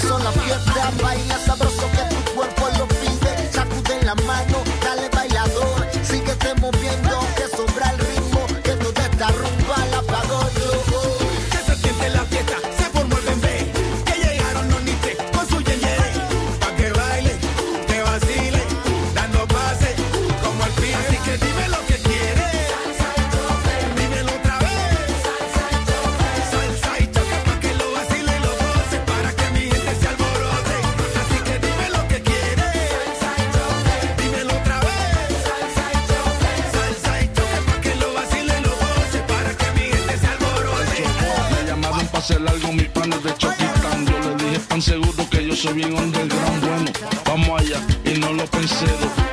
son las fiestas. soy bien underground, bueno, vamos allá y no lo pensé.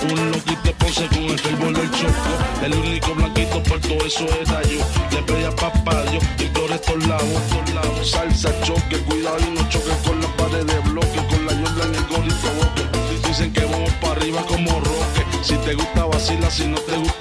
Un loquito pose con el fervor del choco. El único blanquito por todo eso era yo. Le pedía papá Dios y por estos lados, estos lados. Salsa, choque, cuidado y no choque con la pared de bloque. Con la yola en el gorrito boque. Dicen que vamos para arriba como roque. Si te gusta vacila, si no te gusta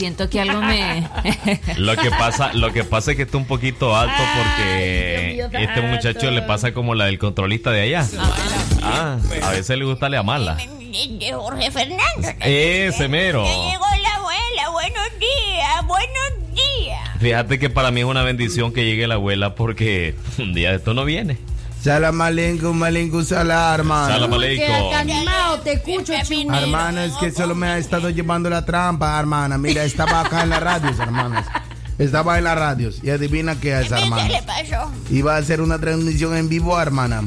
siento que algo me... Lo que pasa, lo que pasa es que está un poquito alto porque este muchacho le pasa como la del controlista de allá. Ah, a veces le gusta la mala. De Jorge Fernández. Ese mero. Ya llegó la abuela. Buenos días, buenos días. Fíjate que para mí es una bendición que llegue la abuela porque un día de esto no viene. Salam aleikum, aleikum salam, hermano. Salam aleikum. animado, te escucho, chino. Hermana, es que solo me ha estado llevando la trampa, hermana. Mira, estaba acá en las radios, hermanas. Estaba en las radios. Y adivina qué es, ¿Qué hermana. le pasó? Iba a hacer una transmisión en vivo, hermana.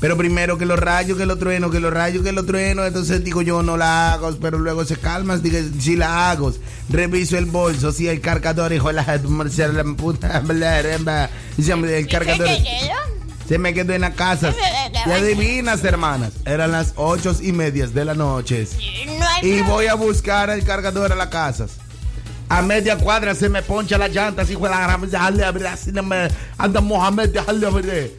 Pero primero que los rayos, que los truenos, que los rayos, que los truenos. Entonces digo yo, no la hago. Pero luego se calma, digo, sí la hago. Reviso el bolso, sí, el cargador, hijo de la la puta. El cargador. Se me quedó en la casa. Y adivinas, hermanas. Eran las ocho y media de la noche. Y voy a buscar el cargador a la casa. A media cuadra se me poncha la llanta, así fue la gran. Déjale abrir, así no me. Anda Mohamed, déjale abrir.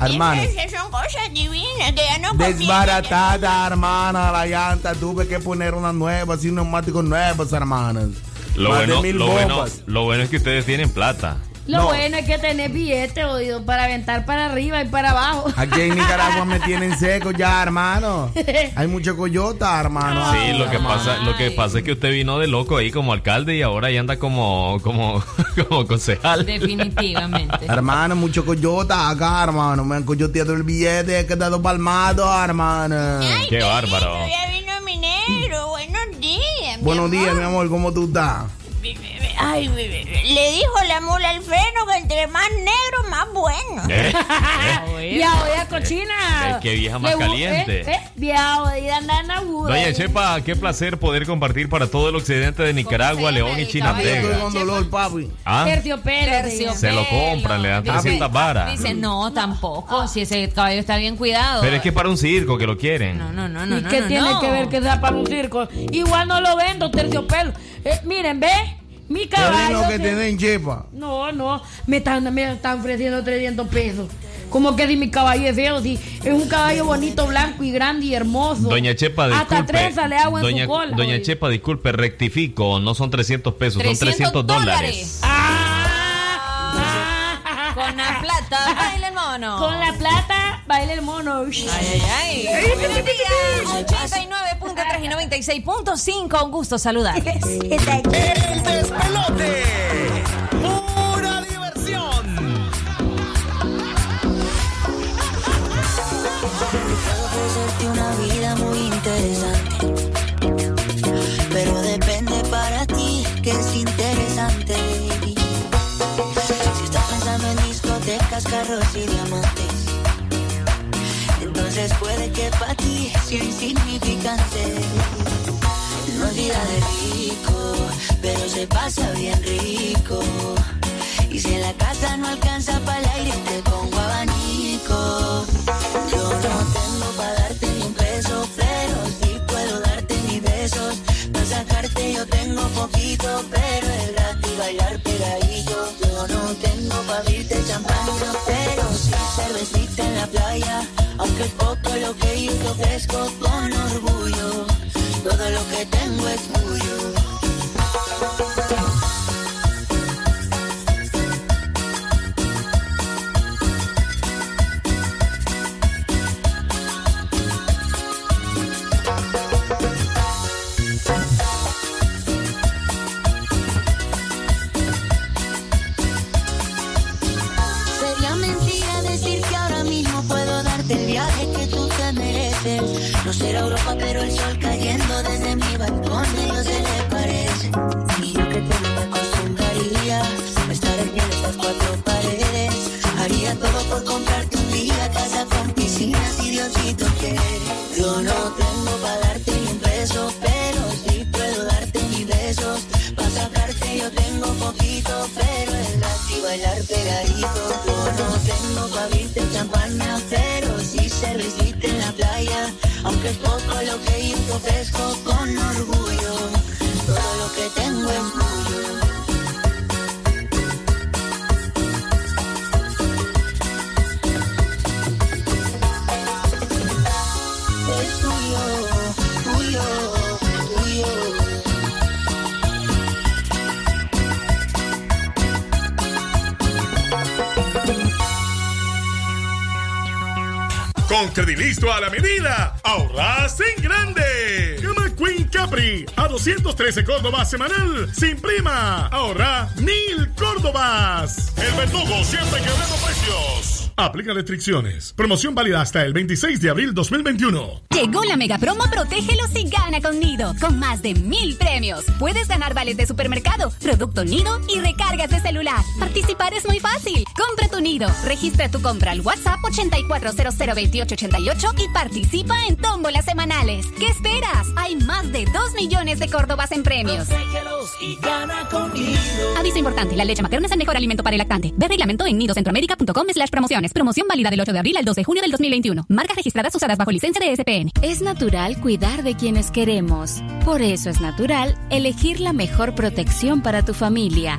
Hermano. Esas son cosas divinas que ya no. Desbaratada, hermana, la llanta. Tuve que poner una nueva, así neumáticos nuevos, hermanas. Lo Más de bueno, mil lo, bueno, lo bueno es que ustedes tienen plata. Lo No. bueno es que tenés billete, oído, para aventar para arriba y para abajo. Aquí en Nicaragua me tienen seco ya, hermano. Hay mucho coyota, hermano. Sí, lo que Hermano. pasa, lo que pasa es que usted vino de loco ahí como alcalde y ahora ya anda como, como, como concejal. Definitivamente. Hermano, mucho coyota acá, hermano. Me han coyoteado el billete, he quedado palmado, hermano. Ay, Qué bárbaro. lindo, Ya vino mi negro. Buenos días. mi Buenos amor. días, mi amor, ¿cómo tú estás? Ay, bebé, le dijo la mula al freno que entre más negro, más bueno. ¿Eh? Vieja oída cochina. Eh, qué vieja más caliente. Eh, eh, vieja oída nana. Doña Chepa, qué placer poder compartir para todo el occidente de Nicaragua, León y Chinandega. con dolor, papi. ¿Ah? Terciopelo. Terciopelo. Se lo compran, le dan Dice- 300 varas. Dice, no, tampoco. Si ese caballo está bien cuidado. Pero es que para un circo que lo quieren. No, no, no, no. ¿Y no, qué no, tiene no. que ver que sea para un circo? Igual no lo vendo, terciopelo. Eh, miren, ve, mi ¿Qué es caballo. lo que te den, chepa? No, no, me están, me están ofreciendo 300 pesos. ¿Cómo que si mi caballo es feo? Si es un caballo bonito, blanco y grande y hermoso. Doña Chepa, disculpe. Hasta trenza le hago en Doña, su cola. Doña oye. Chepa, disculpe, rectifico. No son 300 pesos, 300 son 300 dólares. Ah, ah, Con la plata, baila el mono. Con la plata, baila el mono. Ay, ay, ay. Buenos días. 89.3 y 96.5. Un gusto saludar. El despelote. Puede que para ti sea insignificante. No es vida de rico, pero se pasa bien rico. Y si en la casa no alcanza para el aire, te pongo abanico. Yo no tengo para darte ni un peso, pero sí puedo darte mis besos. Para sacarte yo tengo poquito, pero es gratis bailar pegadito. Yo no tengo para abrirte champaña, pero sí cervecita en la playa. Aunque poco lo que te ofrezco con orgullo. Todo lo que tengo es tuyo. Aunque es poco lo que yo con orgullo. Todo lo que tengo es tuyo. Con Credilisto a la medida, ahorras en grande. Cama Queen Capri a 213 Córdobas semanal sin prima. Ahorra mil Córdobas. El verdugo siempre quebrando precios. Aplica restricciones. Promoción válida hasta el 26 de abril 2021. Llegó la mega promo Protégelos y gana con Nido, con más de mil premios. Puedes ganar vales de supermercado, producto Nido y recargas de celular. Participar es muy fácil. Compra tu Nido, registra tu compra al WhatsApp 84002888 y participa en tómbolas semanales. ¿Qué esperas? Hay más de 2 millones de Córdobas en premios. y gana con Nido. Aviso importante, la leche materna es el mejor alimento para el lactante. Ve reglamento en nidocentroamérica.com slash promociones. Promoción válida del 8 de abril al 2 de junio del 2021. Marcas registradas usadas bajo licencia de SPN. Es natural cuidar de quienes queremos. Por eso es natural elegir la mejor protección para tu familia.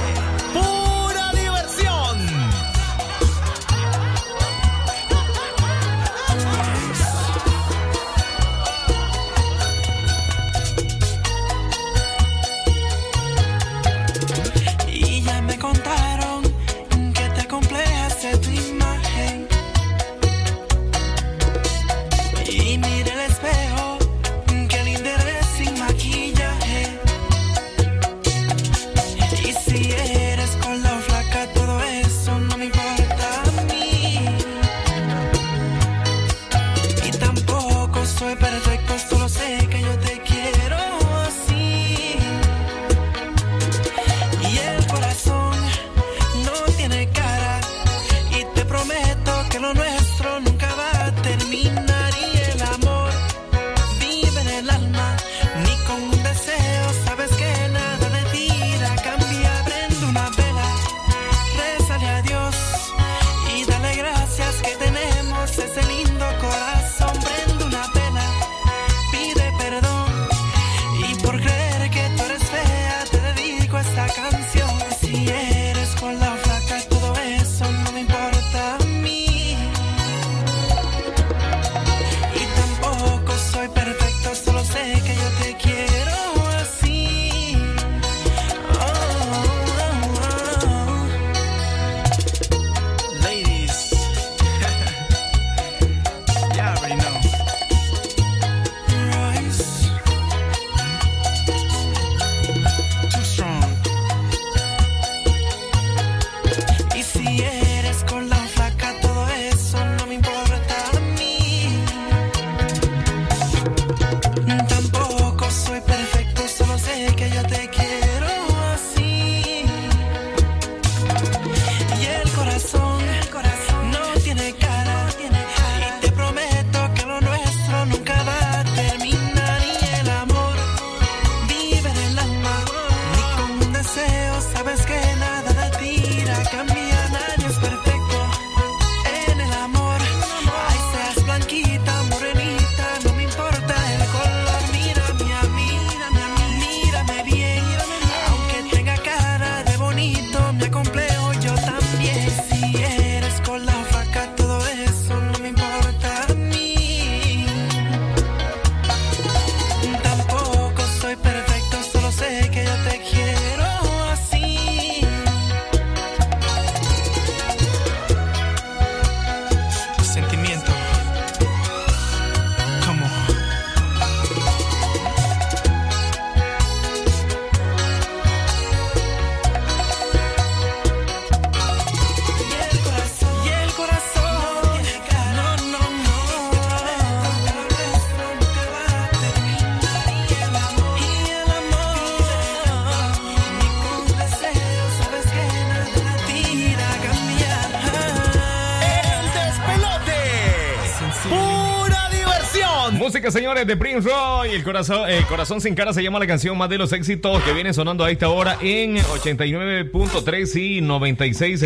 Señores, de Prince Roy. El corazón, el corazón sin cara se llama la canción más de los éxitos que viene sonando a esta hora en 89.3 y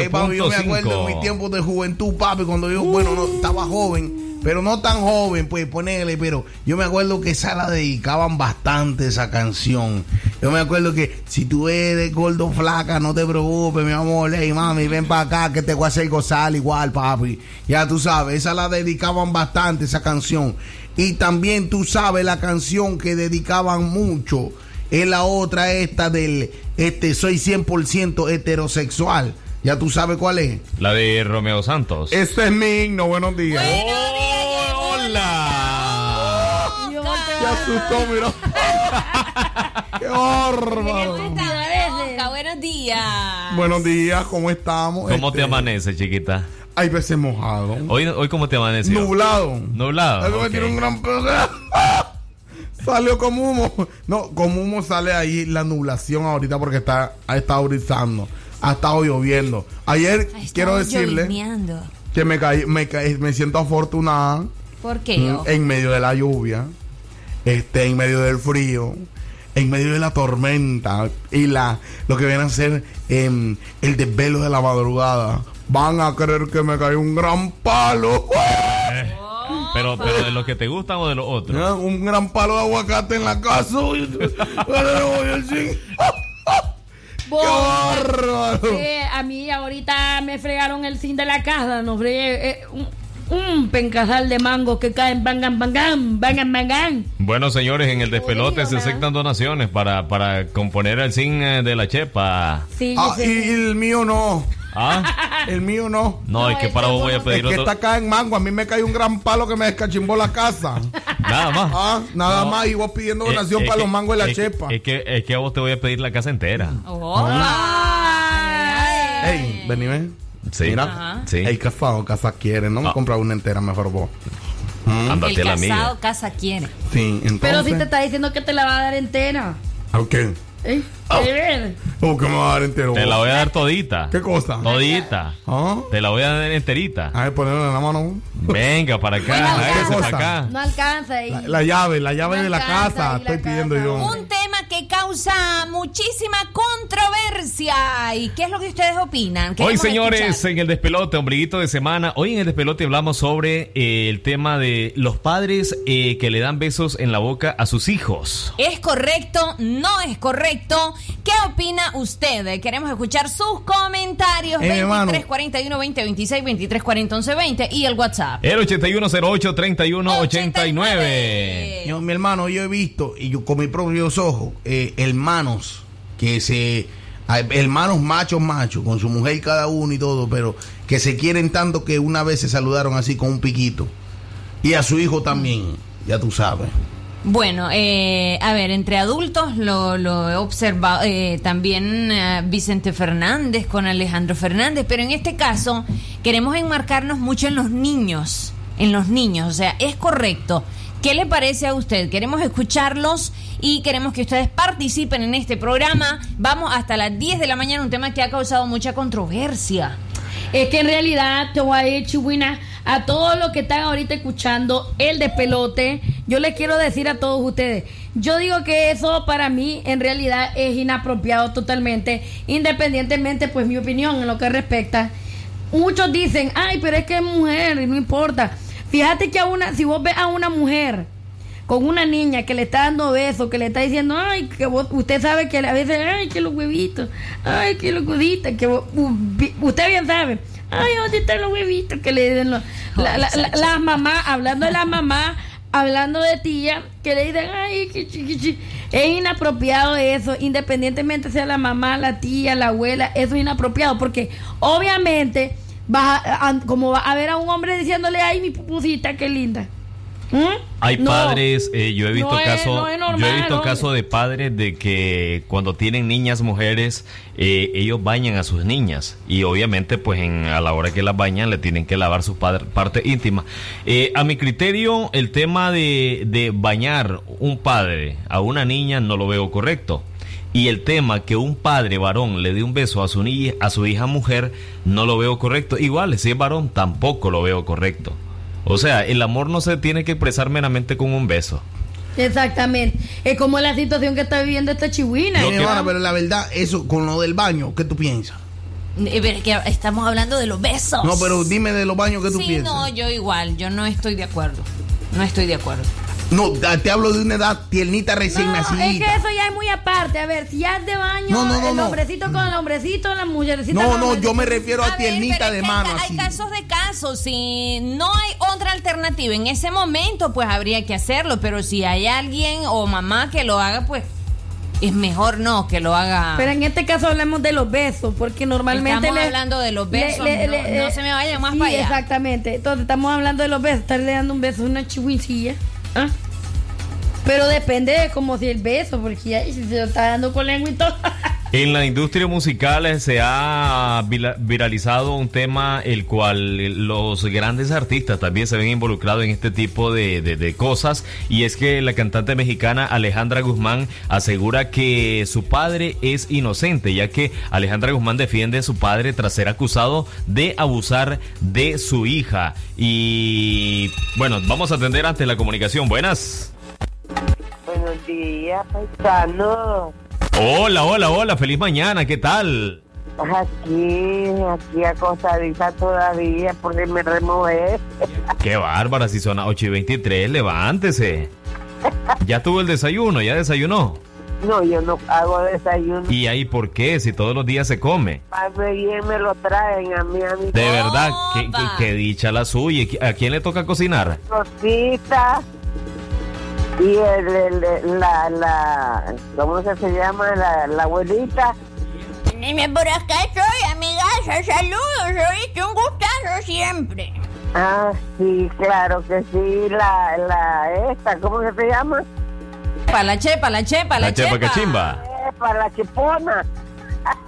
Eh, papi, yo me acuerdo en mi 96.5. tiempo de juventud, papi, cuando yo, bueno, no, estaba joven, pero no tan joven, pues ponerle, pero yo me acuerdo que esa la dedicaban bastante esa canción. Yo me acuerdo que si tú eres gordo flaca, no te preocupes, mi amor, hey mami, ven para acá que te voy a hacer gozar igual, papi. Ya tú sabes, esa la dedicaban bastante, esa canción. Y también tú sabes la canción que dedicaban mucho. Es la otra esta del este soy 100% heterosexual. Ya tú sabes cuál es. La de Romeo Santos. Ese es mi himno, buenos días. ¡Hola! Se asustó, mira. ¡Qué bárbaro! Hola, buenos días. Buenos días, ¿cómo estamos? ¿Cómo Este, te amanece, chiquita? Hay veces mojado. Hoy, hoy ¿cómo te amaneció? Nublado. Nublado. Algo ok. me tiene un gran. Salió como humo. No, como humo sale ahí la nublación ahorita porque está, ha estado brisando. Ha estado lloviendo. Ayer, quiero decirle. Que me caí, me caí- me siento afortunada ¿Por qué? mm, en medio de la lluvia, este, en medio del frío, en medio de la tormenta y la lo que viene a ser em, el desvelo de la madrugada. Van a creer que me cae un gran palo. Pero, pero de los que te gustan o de los otros. Un gran palo de aguacate en la casa. Vos, bárbaro! eh, a mí ahorita me fregaron el zinc de la casa, nos fregué eh, un, un pencasal de mangos que caen, bangan, bangan, bangan, bangan. Bueno, señores, en el despelote se aceptan donaciones para, para componer el zinc eh, de la chepa. Sí, Ah, y el mío no. ¿Ah? El mío no. No, es que para vos voy a Es pedir que otro. está acá en Mango. A mí me cae un gran palo que me descachimbó la casa. Nada más. Ah, nada No. más. Y vos pidiendo Eh, donación es para que- los mangos de la es que- chepa. Es que, es que a vos te voy a pedir la casa entera. Ey, vení, ven. Sí. Mira. Ajá. Sí. Ey, casado, casa quiere. No me compra una entera, mejor vos. Mm. Ándate El a la mía. casado casa quiere. Sí, entonces. Pero si te está diciendo que te la va a dar entera. ¿A qué? ¿Eh? ¿Qué ver? ¿Cómo que me va a dar entero? Te la voy a dar todita. ¿Qué cosa? Todita. ¿Ah? Te la voy a dar enterita. A ver, ponerla en la mano. Venga, para acá. ¿qué para. No alcanza ahí. La, la llave, la llave No de la casa. la Estoy pidiendo yo. Un tema que causa muchísima controversia. ¿Y qué es lo que ustedes opinan? Hoy, señores, escuchar. en el despelote, ombliguito de semana. Hoy en el despelote hablamos sobre eh, el tema de los padres eh, que le dan besos en la boca a sus hijos. ¿Es correcto? ¿No es correcto? ¿Qué opina usted? Queremos escuchar sus comentarios. Eh, hermano. 23 41 20 26 23 40 11 20 y el WhatsApp. El 8108-3189. Yo, mi hermano, yo he visto, y yo con mis propios ojos, eh, hermanos que se. Hermanos machos, machos, con su mujer cada uno y todo, pero que se quieren tanto que una vez se saludaron así con un piquito. Y a su hijo también, ya tú sabes. Bueno, eh, a ver, entre adultos lo, lo he observado eh, también eh, Vicente Fernández con Alejandro Fernández, pero en este caso queremos enmarcarnos mucho en los niños, en los niños, o sea, es correcto. ¿Qué le parece a usted? Queremos escucharlos y queremos que ustedes participen en este programa. Vamos hasta las 10 de la mañana, un tema que ha causado mucha controversia. Es que en realidad te voy a a todos los que están ahorita escuchando el despelote, yo les quiero decir a todos ustedes, yo digo que eso para mí en realidad es inapropiado totalmente, independientemente pues mi opinión en lo que respecta. Muchos dicen, ay, pero es que es mujer y no importa. Fíjate que a una, si vos ves a una mujer con una niña que le está dando besos, que le está diciendo, ay, que vos- usted sabe que a veces, ay, que los huevitos, ay, que los coditas, que vos- usted bien sabe, ay, ¿dónde están los huevitos? Que le dicen los- la- la- la- las mamás, hablando de las mamás, hablando de tía, que le dicen, ay, que chi- que chi". es inapropiado eso, independientemente sea la mamá, la tía, la abuela, eso es inapropiado, porque obviamente, vas a- a- como va a ver a un hombre diciéndole, ay, mi pupusita, qué linda. ¿Mm? Hay No. padres, eh, yo he visto No casos, no yo he visto casos de padres de que cuando tienen niñas mujeres, eh, ellos bañan a sus niñas y obviamente pues en, a la hora que las bañan le tienen que lavar su padre- parte íntima. Eh, a mi criterio, el tema de, de bañar un padre a una niña no lo veo correcto. Y el tema que un padre varón le dé un beso a su, ni- a su hija mujer, no lo veo correcto. Igual, si es varón, tampoco lo veo correcto. O sea, el amor no se tiene que expresar meramente con un beso. Exactamente. Es como la situación que está viviendo esta chihuina. No, pero la verdad, eso con lo del baño, ¿qué tú piensas? Eh, pero es que estamos hablando de los besos. No, pero dime de los baños que tú sí, piensas. no, yo igual, yo no estoy de acuerdo. No estoy de acuerdo. No, te hablo de una edad tiernita recién No, es que nacida. eso ya es muy aparte. A ver, si ya es de baño, No, no, no, el no. hombrecito con el hombrecito, la mujercita No, con no, el yo me refiero a, tiernita de mano hay, así. casos de casos. Si no hay otra alternativa en ese momento, pues habría que hacerlo. Pero si hay alguien o mamá que lo haga, pues es mejor no que lo haga. Pero en este caso hablemos de los besos, porque normalmente... Estamos le- hablando de los besos, no- no se me vayan más sí, para allá. Exactamente. Entonces estamos hablando de los besos. Estarle dando un beso a una chihuincilla. ¿ah? Pero depende de como si el beso, porque ya, si se lo está dando con lengua y todo. En la industria musical eh, se ha viralizado un tema el cual eh, los grandes artistas también se ven involucrados en este tipo de, de- de cosas y es que la cantante mexicana Alejandra Guzmán asegura que su padre es inocente ya que Alejandra Guzmán defiende a su padre tras ser acusado de abusar de su hija. Y bueno vamos a atender ante la comunicación. Buenas Buenos días, paisano. hola hola hola feliz mañana qué tal Aquí, aquí acostadita todavía porque me remové. Qué bárbara, si son las 8 y 23, levántese. Ya tuvo el desayuno, ya desayunó. No, yo no hago desayuno. ¿Y ahí por qué? Si todos los días se come. Para bien me lo traen a mí, a mi De verdad, qué, qué- qué dicha la suya. ¿Y ¿A quién le toca cocinar? Rosita y el, el- el- la, la, ¿cómo se se llama? La, la abuelita. Dime, por acá estoy, amigas. Saludos, oíste, un gustazo siempre. Ah, sí, claro que sí, la, la, esta, ¿cómo que se llama? Pa' la chepa, la chepa, la, La chepa chepa. cachimba. Para la chipona.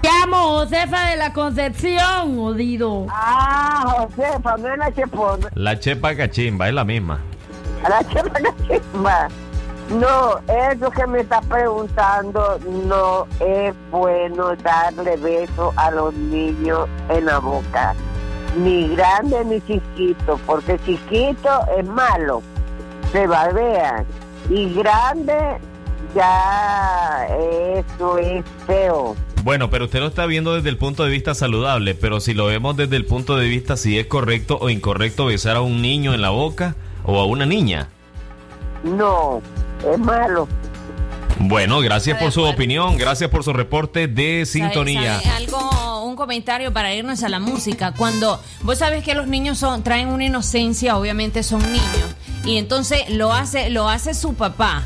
Llamo Josefa de la Concepción, odido. Ah, Josefa, no es la chipona. La chepa cachimba, es la misma. La cachimba. No, eso que me está preguntando no es bueno darle beso a los niños en la boca. Ni grande ni chiquito, porque chiquito es malo, se babea. Y grande ya eso es feo. Bueno, pero usted lo está viendo desde el punto de vista saludable, pero si lo vemos desde el punto de vista si es correcto o incorrecto besar a un niño en la boca o a una niña. No, es malo. Bueno, gracias por su opinión, gracias por su reporte de sintonía. ¿Sabe- sabe algo, un comentario para irnos a la música. Cuando vos sabes que los niños son, traen una inocencia, obviamente son niños. Y entonces lo hace, lo hace su papá.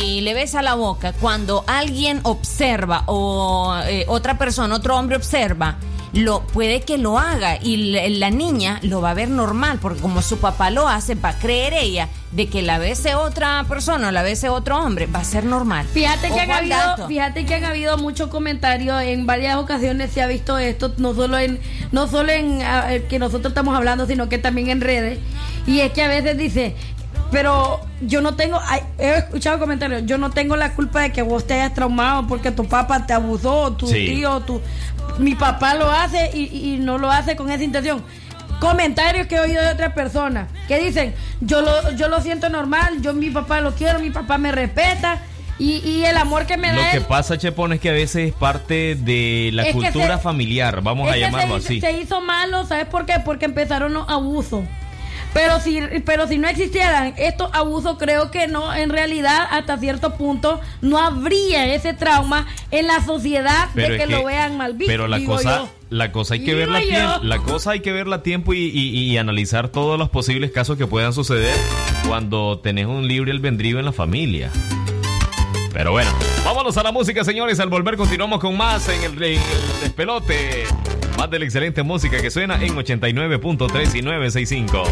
Y le besa la boca. Cuando alguien observa o eh, otra persona, otro hombre observa, lo puede que lo haga y la, la niña lo va a ver normal porque como su papá lo hace va a creer ella de que la bese otra persona o la bese otro hombre va a ser normal. Fíjate que, han habido, fíjate que han habido muchos comentarios en varias ocasiones se ha visto esto no solo en no solo en eh, que nosotros estamos hablando sino que también en redes. Y es que a veces dice pero yo no tengo ay, he escuchado comentarios yo no tengo la culpa de que vos te hayas traumado porque tu papá te abusó tu Sí. tío tu mi papá lo hace y, y no lo hace con esa intención. Comentarios que he oído de otras personas que dicen yo lo yo lo siento normal yo mi papá lo quiero mi papá me respeta y, y el amor que me Lo da que él pasa, Chepón, es que a veces es parte de la que cultura se- familiar, vamos a que llamarlo se, así. se hizo malo sabes por qué porque empezaron los abusos pero si pero si no existieran estos abusos creo que no en realidad hasta cierto punto no habría ese trauma en la sociedad Pero de que, lo vean mal visto Pero la cosa, yo. la cosa hay que Digo verla a yo. tiempo, la cosa hay que verla a tiempo y, y- y analizar todos los posibles casos que puedan suceder cuando tenés un libre albedrío en la familia. Pero bueno, vámonos a la música, señores. Al volver continuamos con más en el, en el despelote. Más de la excelente música que suena en 89.3 y 965.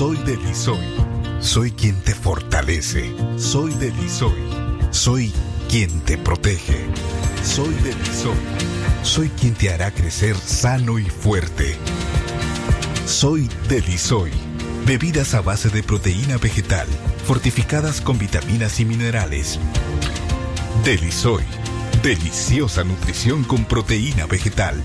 Soy Delisoy. Soy quien te fortalece. Soy Delisoy. Soy quien te protege. Soy Delisoy. Soy quien te hará crecer sano y fuerte. Soy Delisoy. Bebidas a base de proteína vegetal, fortificadas con vitaminas y minerales. Delisoy. Deliciosa nutrición con proteína vegetal.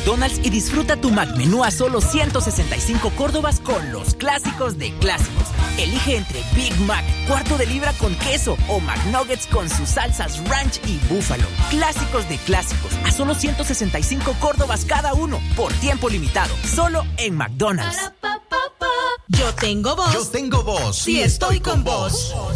McDonald's y disfruta tu McMenú a solo 165 córdobas con los clásicos de clásicos. Elige entre Big Mac, cuarto de libra con queso o McNuggets con sus salsas ranch y búfalo. Clásicos de clásicos a solo 165 córdobas cada uno por tiempo limitado. Solo en McDonald's. Yo tengo voz. Yo tengo voz. Sí, estoy con vos.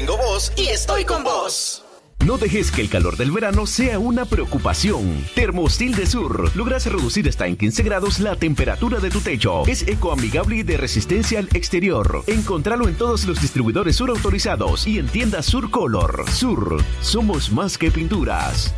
Tengo voz y estoy con vos. No dejes que el calor del verano sea una preocupación. Termostil de Sur. Logras reducir hasta en 15 grados la temperatura de tu techo. Es ecoamigable y de resistencia al exterior. Encontralo en todos los distribuidores Sur autorizados y en tiendas Sur Color. Sur. Somos más que pinturas.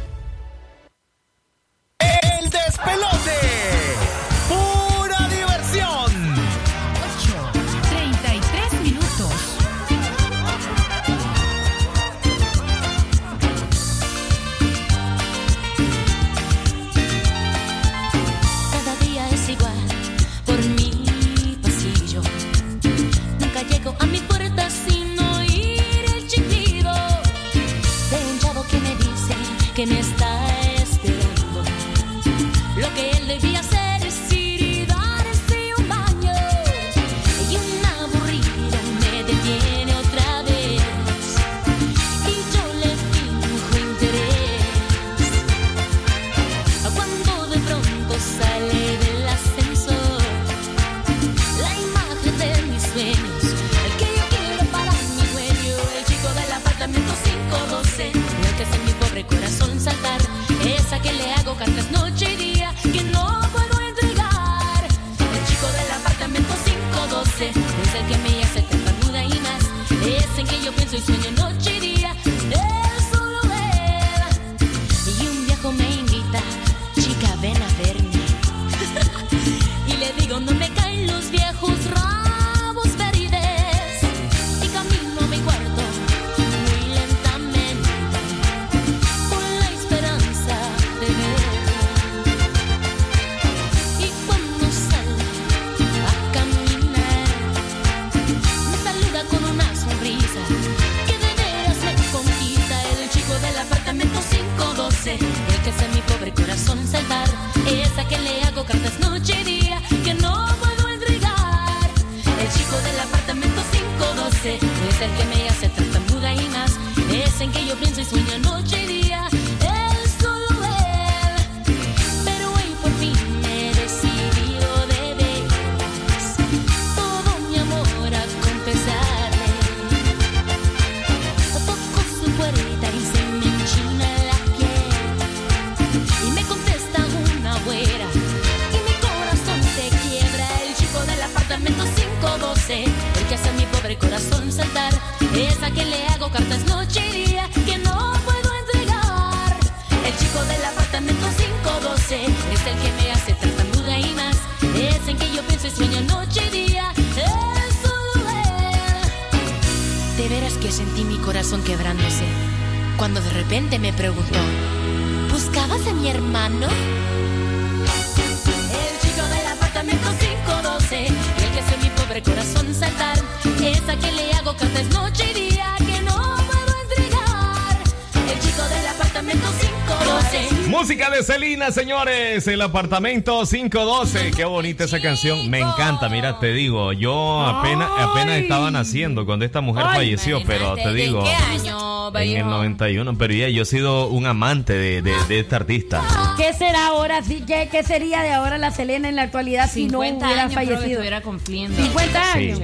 De Celina, señores. El apartamento 512. Qué bonita esa canción. Me encanta. Mira, te digo, yo apenas, apenas estaba naciendo cuando esta mujer Ay, falleció, pero te digo. ¿En qué año, En el viejo? 91, pero ya yo he sido un amante de, de, de esta artista. ¿Qué será ahora? Sí, ¿qué, ¿Qué sería de ahora la Selena en la actualidad si no 50 hubiera años creo que fallecido? estuviera cumpliendo. 50 Sí. años.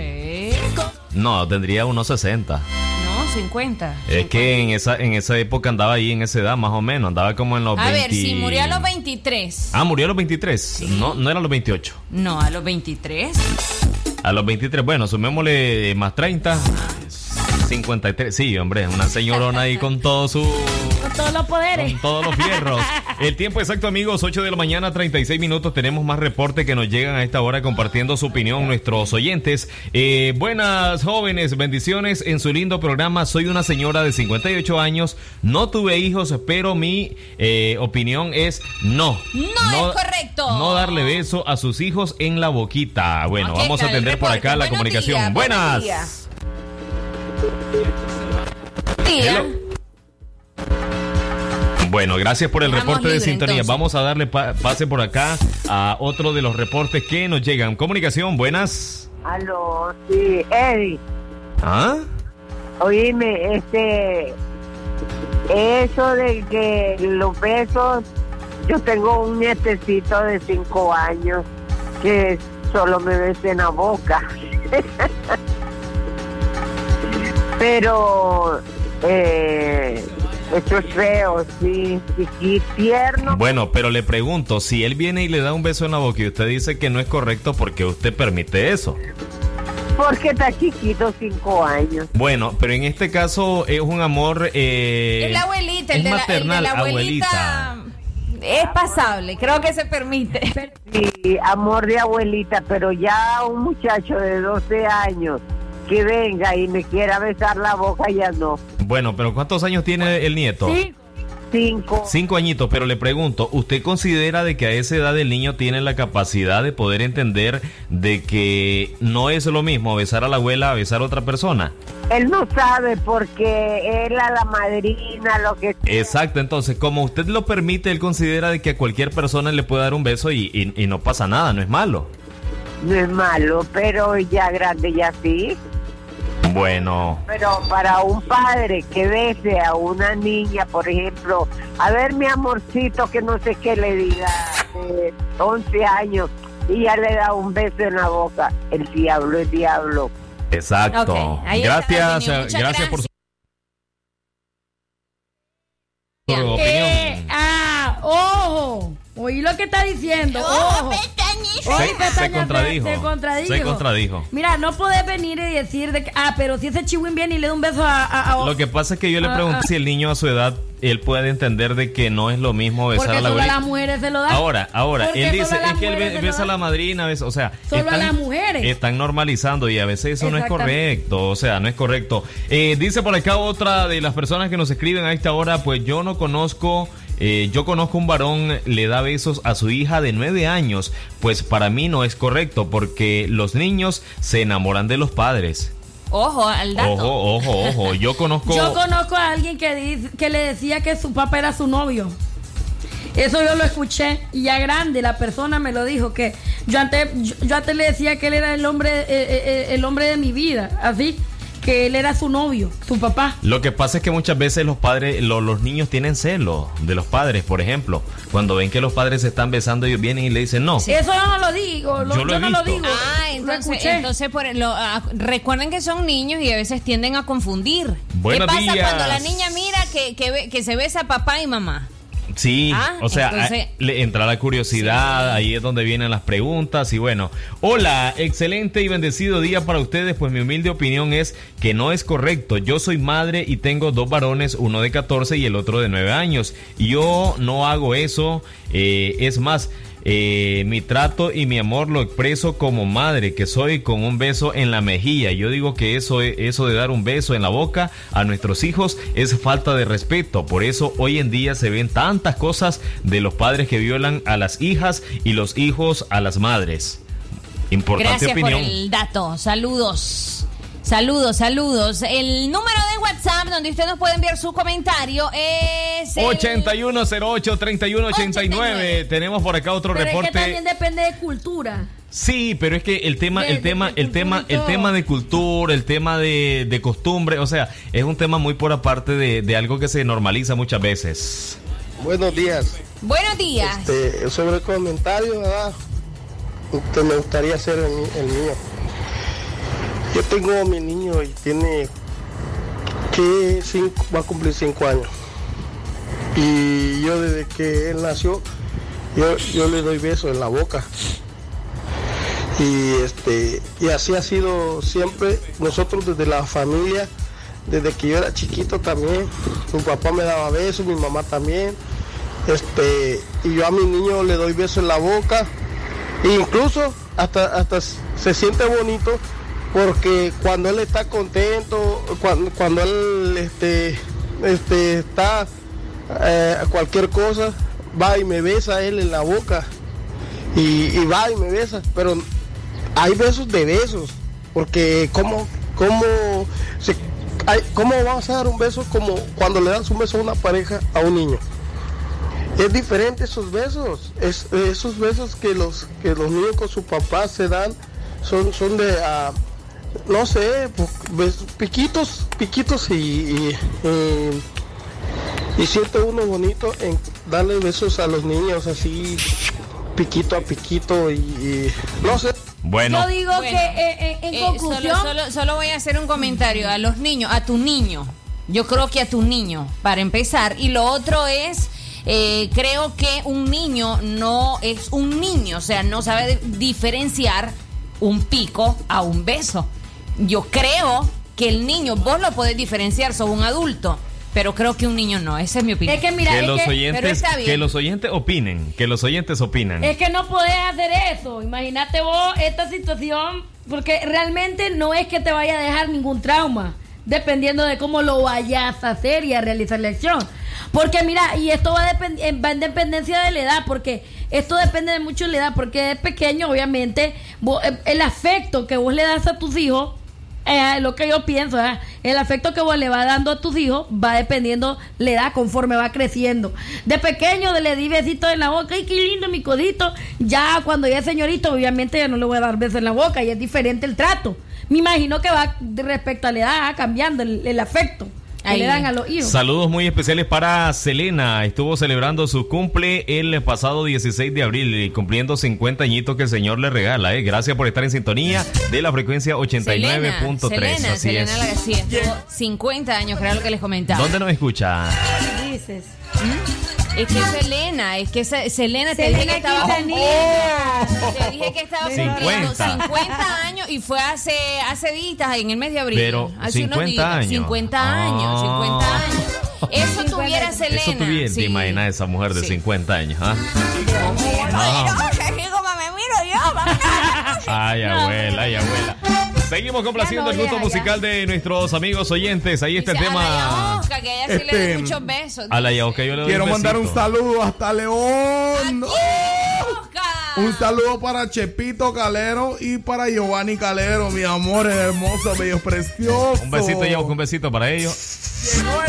No, tendría unos 60. No, 50. Es que en esa, en esa época andaba ahí en esa edad, más o menos. Andaba como en los A 20. ver, si murió a los 23. Ah, murió a los 23. No, no era a los 28. No, a los 23. A los 23, bueno, sumémosle más 30. 53. Sí, hombre, una señorona ahí con todo su. Con todos los poderes. Con todos los fierros. El tiempo exacto, amigos, 8 de la mañana, 36 minutos. Tenemos más reportes que nos llegan a esta hora compartiendo su opinión nuestros oyentes. Eh, buenas jóvenes, bendiciones en su lindo programa. Soy una señora de 58 años. No tuve hijos, pero mi eh, opinión es no. No, es correcto. No darle beso a sus hijos en la boquita. Bueno, vamos a atender por acá la Buenos comunicación. días, buenos Buenas. días. Bueno, gracias por el reporte de sintonía. entonces. Vamos a darle pa- pase por acá a otro de los reportes que nos llegan. Comunicación, buenas. Aló, sí, Eddie, ¿Ah? oíme, este, eso de que los besos, yo tengo un nietecito de cinco años que solo me besa en la boca. Pero, eh, eso es feo, sí, y tierno. Bueno, pero le pregunto, si él viene y le da un beso en la boca y usted dice que no es correcto, ¿por qué usted permite eso? Porque está chiquito, cinco años. Bueno, pero en este caso es un amor... Eh, Es la abuelita, el es de la, el de maternal, la abuelita. Es pasable, creo que se permite. Sí, amor de abuelita, pero ya un muchacho de 12 años que venga y me quiera besar la boca, ya no. Bueno, pero ¿cuántos años tiene el nieto? Cinco. Cinco añitos, pero le pregunto, ¿usted considera de que a esa edad el niño tiene la capacidad de poder entender de que no es lo mismo besar a la abuela a besar a otra persona? Él no sabe porque él a la madrina, lo que Exacto, entonces como usted lo permite, él considera de que a cualquier persona le puede dar un beso y, y- y no pasa nada, no es malo. no es malo, pero ya grande ya sí. Bueno, Pero para un padre que bese a una niña, por ejemplo, a ver mi amorcito que no sé qué le diga, de 11 años, y ya le da un beso en la boca, el diablo es diablo. exacto. Gracias, eh, gracias por su Eh, por opinión. ah, ojo. Oí lo que está diciendo. Ojo. Se, Oye, se pestaña, contradijo. Se contradijo. Se contradijo. Mira, no podés venir y decir de que, ah, pero si ese chihuín viene y le da un beso a, a- a- Lo que pasa es que yo le Ah, pregunto ah. si el niño a su edad él puede entender de que no es lo mismo besar porque a la solo a abuelita. las mujeres se lo da. Ahora, ahora, Porque él dice es que él be- se besa a la madrina, besa- o sea, Solo a las mujeres. están normalizando y a veces eso no es correcto, o sea, no es correcto. Eh, dice por acá otra de las personas que nos escriben a esta hora, pues yo no conozco, eh, yo conozco un varón, le da besos a su hija de nueve años, pues para mí no es correcto porque los niños se enamoran de los padres. Ojo al dato. Ojo, ojo, ojo, yo conozco... Yo conozco a alguien que, dice- que le decía que su papá era su novio. Eso yo lo escuché y ya grande la persona me lo dijo que yo antes yo, yo antes le decía que él era el hombre eh, eh, eh, el hombre de mi vida, así que él era su novio, su papá. Lo que pasa es que muchas veces los padres, lo- los niños tienen celo de los padres, por ejemplo. Cuando ven que los padres se están besando, ellos vienen y le dicen no. Eso yo no lo digo, lo- Yo yo, lo he no lo digo. Ah, entonces, por lo, ah, recuerden que son niños y a veces tienden a confundir. Buenos ¿Qué pasa días. cuando la niña mira que, que, ve- que se besa papá y mamá? Sí, Ah, o sea, entonces- a- le entra la curiosidad, ahí es donde vienen las preguntas y bueno, hola, excelente y bendecido día para ustedes, pues mi humilde opinión es que no es correcto, yo soy madre y tengo dos varones, uno de 14 y el otro de 9 años, yo no hago eso, eh, es más, eh, mi trato y mi amor lo expreso como madre que soy con un beso en la mejilla. Yo digo que eso, eso de dar un beso en la boca a nuestros hijos es falta de respeto. Por eso hoy en día se ven tantas cosas de los padres que violan a las hijas y los hijos a las madres. Importante Gracias opinión. por el dato. Saludos. Saludos, saludos. El número de WhatsApp donde usted nos puede enviar su comentario es... el- 8108-3189. Tenemos por acá otro Pero es que reporte. también depende de cultura. Sí, pero es que el tema, De- el de- tema, de el tema, el tema de cultura, el tema de, de costumbre, o sea, es un tema muy por aparte de, de algo que se normaliza muchas veces. Buenos días. Buenos días. Este, sobre el comentario, ¿verdad? Que me gustaría hacer el mío. Yo tengo a mi niño y tiene que cinco, va a cumplir cinco años. Y yo desde que él nació, yo, yo le doy besos en la boca. Y este, y así ha sido siempre, nosotros desde la familia, desde que yo era chiquito también, mi papá me daba besos, mi mamá también. Este, y yo a mi niño le doy besos en la boca. E incluso hasta, hasta se siente bonito porque cuando él está contento, cuando, cuando él este, este, está eh, cualquier cosa, va y me besa él en la boca. Y, y va y me besa. Pero hay besos de besos. Porque cómo, cómo, hay- cómo vamos a dar un beso como cuando le das un beso a una pareja a un niño. Es diferente esos besos, es, esos besos que los que los niños con su papá se dan son son de ah, no sé, bes- piquitos, piquitos y, y, y- y siente uno bonito en darle besos a los niños así piquito a piquito y, y no sé. Bueno, Yo digo Bueno, que eh, eh, en eh, conclusión, solo, solo- solo voy a hacer un comentario a los niños, a tu niño. Yo creo que a tu niño, para empezar. Y lo otro es, eh, creo que un niño no es un niño, o sea, no sabe diferenciar un pico a un beso. Yo creo que el niño, vos lo podés diferenciar, sos un adulto, pero creo que un niño no. Esa es mi opinión. Es que mira, que es los que- oyentes, pero está bien. que los oyentes opinen, que los oyentes opinan. Es que no podés hacer eso. Imagínate vos esta situación, porque realmente no es que te vaya a dejar ningún trauma, dependiendo de cómo lo vayas a hacer y a realizar la acción. Porque mira, y esto va, va en dependencia de la edad, porque esto depende de mucho de la edad, porque de pequeño, obviamente, vos- el afecto que vos le das a tus hijos es lo que yo pienso, ¿eh? el afecto que vos le vas dando a tus hijos va dependiendo la edad conforme va creciendo. De pequeño le di besitos en la boca, ¡ay, qué lindo mi codito! Ya cuando ya es señorito, obviamente ya no le voy a dar besos en la boca y es diferente el trato. Me imagino que va respecto a la edad cambiando el afecto que Ahí. le dan a los hijos. Saludos muy especiales para Selena. Estuvo celebrando su cumple el pasado 16 de abril y cumpliendo 50 añitos que el Señor le regala. ¿eh? Gracias por estar en sintonía de la frecuencia 89.3. Selena, Así Selena es. la sí, estuvo 50 años, creo lo que les comentaba. ¿Dónde nos escucha? Dices. Es que Selena, es que se- Selena te dije que estaba Quintanilla. Te dije que estaba 50. cumpliendo 50 años y fue hace hace días en el mes de abril. Pero, hace unos 50 días. años. 50 años, Ah. 50 años. Eso tuviera Selena. Eso tuviera, sí. te imaginas esa mujer de Sí. 50 años. ¿ah? No, yo, mamá. Ay, abuela, ay, abuela. Seguimos complaciendo el gusto ya, musical de nuestros amigos oyentes. Ahí está el Dice, A la tema. Que ella sí le Este, da muchos besos. A la Yaoca yo le doy Quiero un mandar un saludo hasta León. Yaosca. Un saludo para Chepito Calero y para Giovanni Calero, mi amor, hermoso, bello, precioso. Un besito, Yaoca, un besito para ellos. ¿Cómo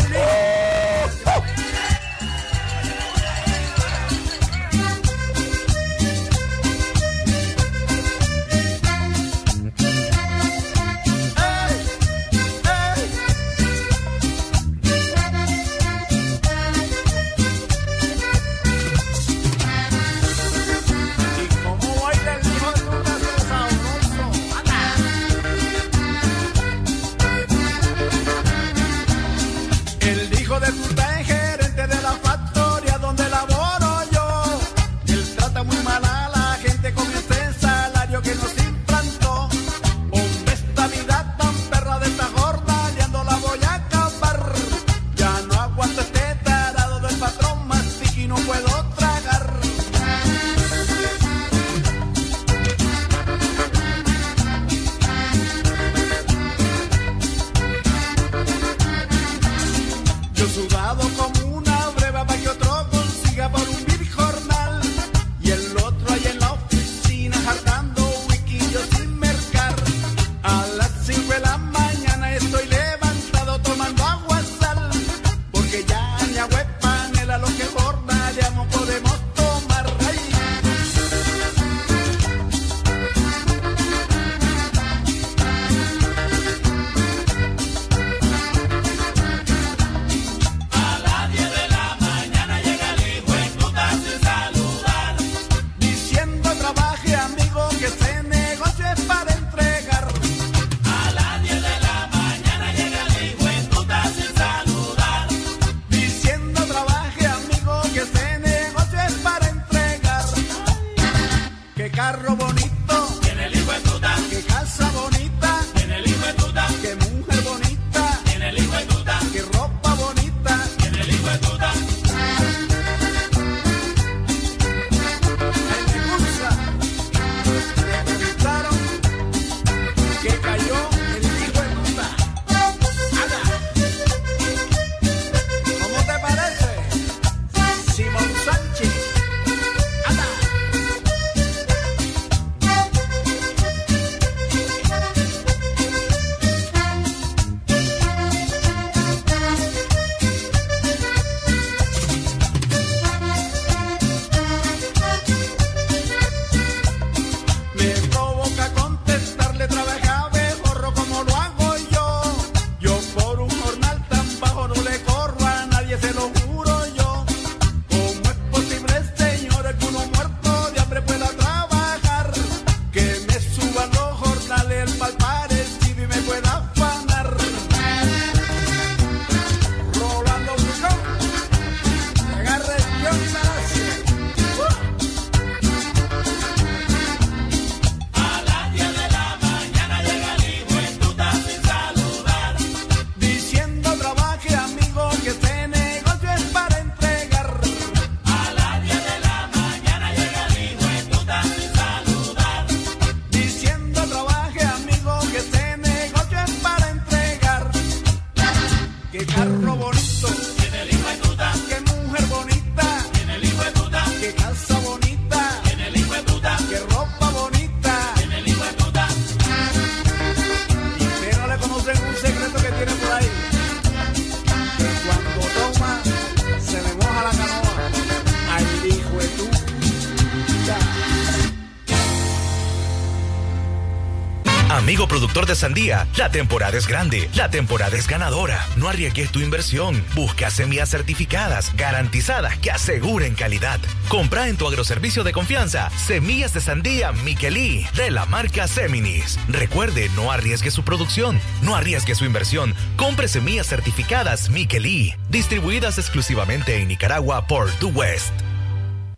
Amigo productor de sandía, la temporada es grande, la temporada es ganadora. No arriesgues tu inversión. Busca semillas certificadas, garantizadas, que aseguren calidad. Compra en tu agroservicio de confianza semillas de sandía Miquelí de la marca Seminis. Recuerde, no arriesgue su producción, no arriesgue su inversión. Compre semillas certificadas Miquelí, distribuidas exclusivamente en Nicaragua por The West.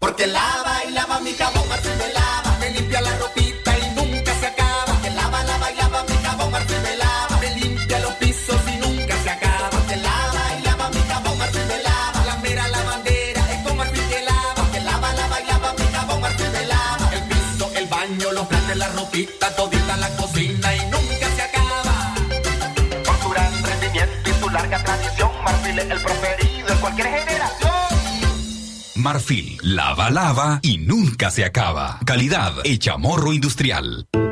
Porque lava y lava mi jabón, me lava, me limpia la ropita ropita, todita la cocina y nunca se acaba. Por su gran rendimiento y su larga tradición, Marfil es el preferido en cualquier generación. Marfil, lava, lava y nunca se acaba. Calidad hecha morro industrial.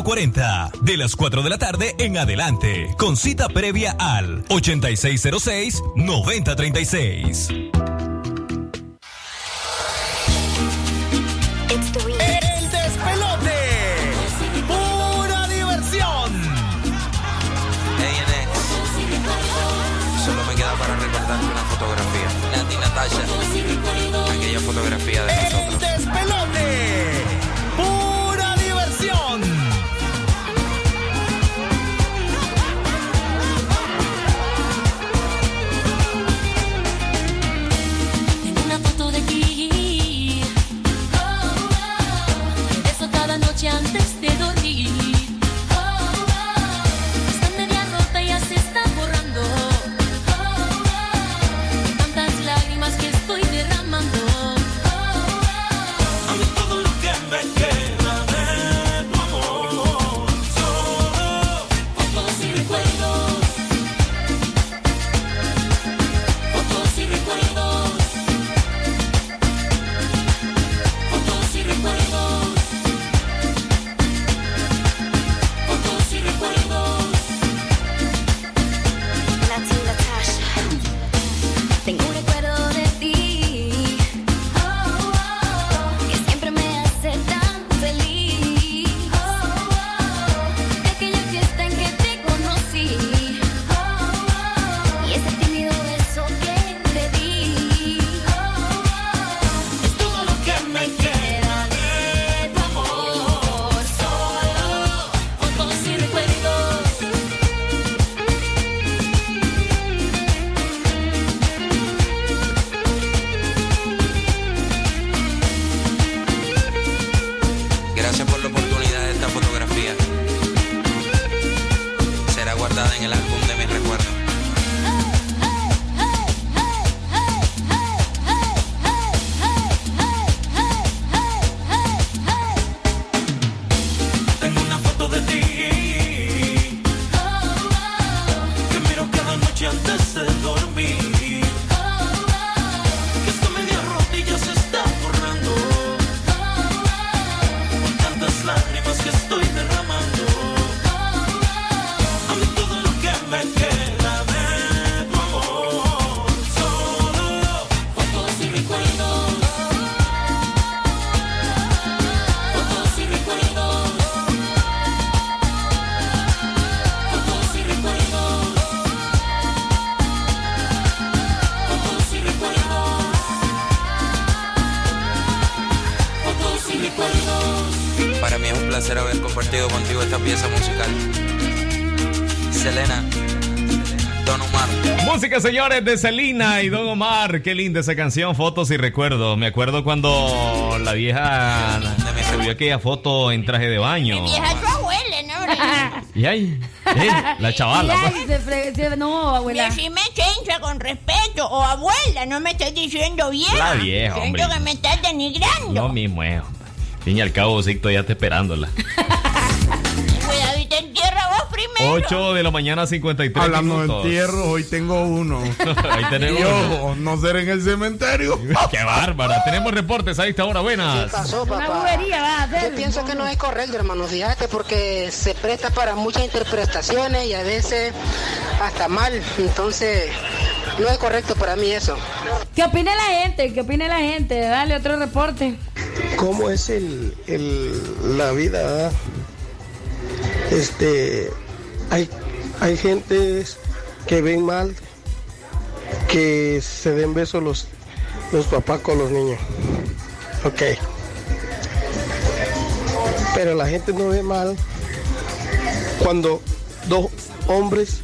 40. De las 4 de la tarde en adelante. Con cita previa al 8606-9036. El despelote. Pura diversión. Solo me queda para recordarte una fotografía. Nati Natasha. Aquella fotografía de El nosotros. despelote. Señores, de Celina y Don Omar. Qué linda esa canción, fotos y recuerdos. Me acuerdo cuando la vieja subió aquella foto en traje de baño. Vieja tu abuela, ¿no? Y ahí, eh, la chavala. Y pues. se se- no, abuela. Decime chencha con respeto. O abuela, no me estás diciendo vieja. La vieja, Siento hombre. que me estás denigrando. Lo mismo es. hombre. Fin y al cabo, estoy ya está esperándola. 8 de la mañana, 53 Hablando de minutos. entierros, hoy tengo uno. Ahí tenemos Y uno. ojo, no ser en el cementerio. Qué bárbara. Tenemos reportes a esta hora. Buenas. pasó, Una papá? bobería va a hacer. Yo pienso que no es correcto, hermano, fíjate, porque se presta para muchas interpretaciones y a veces hasta mal. Entonces, no es correcto para mí eso. ¿Qué opina la gente? ¿Qué opina la gente? Dale otro reporte. cómo es el, el- la vida. Este, hay, hay gentes que ven mal que se den besos los, los papás con los niños. Ok. Pero la gente no ve mal cuando dos hombres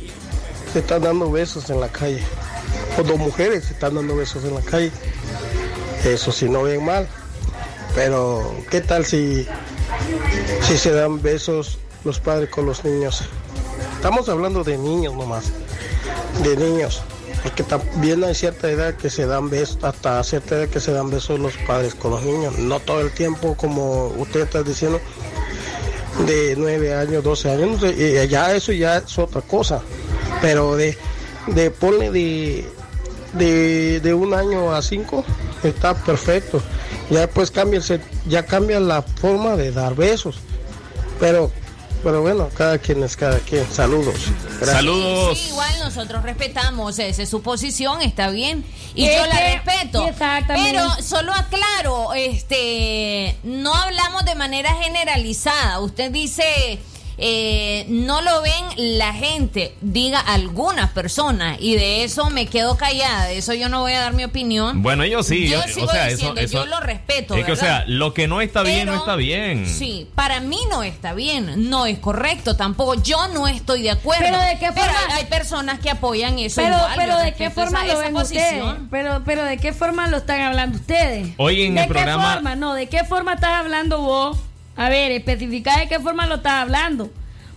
se están dando besos en la calle o dos mujeres se están dando besos en la calle. Eso sí no ven mal. Pero, ¿qué tal si, si se dan besos los padres con los niños? Estamos hablando de niños nomás, de niños. Porque también hay cierta edad que se dan besos, hasta cierta edad que se dan besos los padres con los niños. No todo el tiempo, como usted está diciendo, de 9 años, 12 años. y ya eso ya es otra cosa. Pero de, de ponle de, de, de un año a cinco, está perfecto. Ya después cambia, ya cambia la forma de dar besos. Pero, pero bueno, cada quien es cada quien. Saludos. Gracias. Sí, igual nosotros respetamos esa es su posición, está bien. Y yo la respeto. Exactamente. Pero solo aclaro, este, no hablamos de manera generalizada. Usted dice, eh, no lo ven la gente, diga algunas personas. Y de eso me quedo callada. De eso yo no voy a dar mi opinión. Bueno, yo sí. Yo yo- sigo o sea, diciendo, eso, eso, yo lo respeto. Es que, o sea, lo que no está bien, no está bien. Sí, para mí no está bien, no es correcto tampoco. Yo no estoy de acuerdo. Pero ¿de qué forma? hay, hay personas que apoyan eso. Pero, igual, pero de qué forma esa- lo ven ustedes. posición. Pero, pero de qué forma lo están hablando ustedes. Hoy en ¿De el qué programa- forma? No, ¿de qué forma estás hablando vos? A ver, especifica de qué forma lo estás hablando.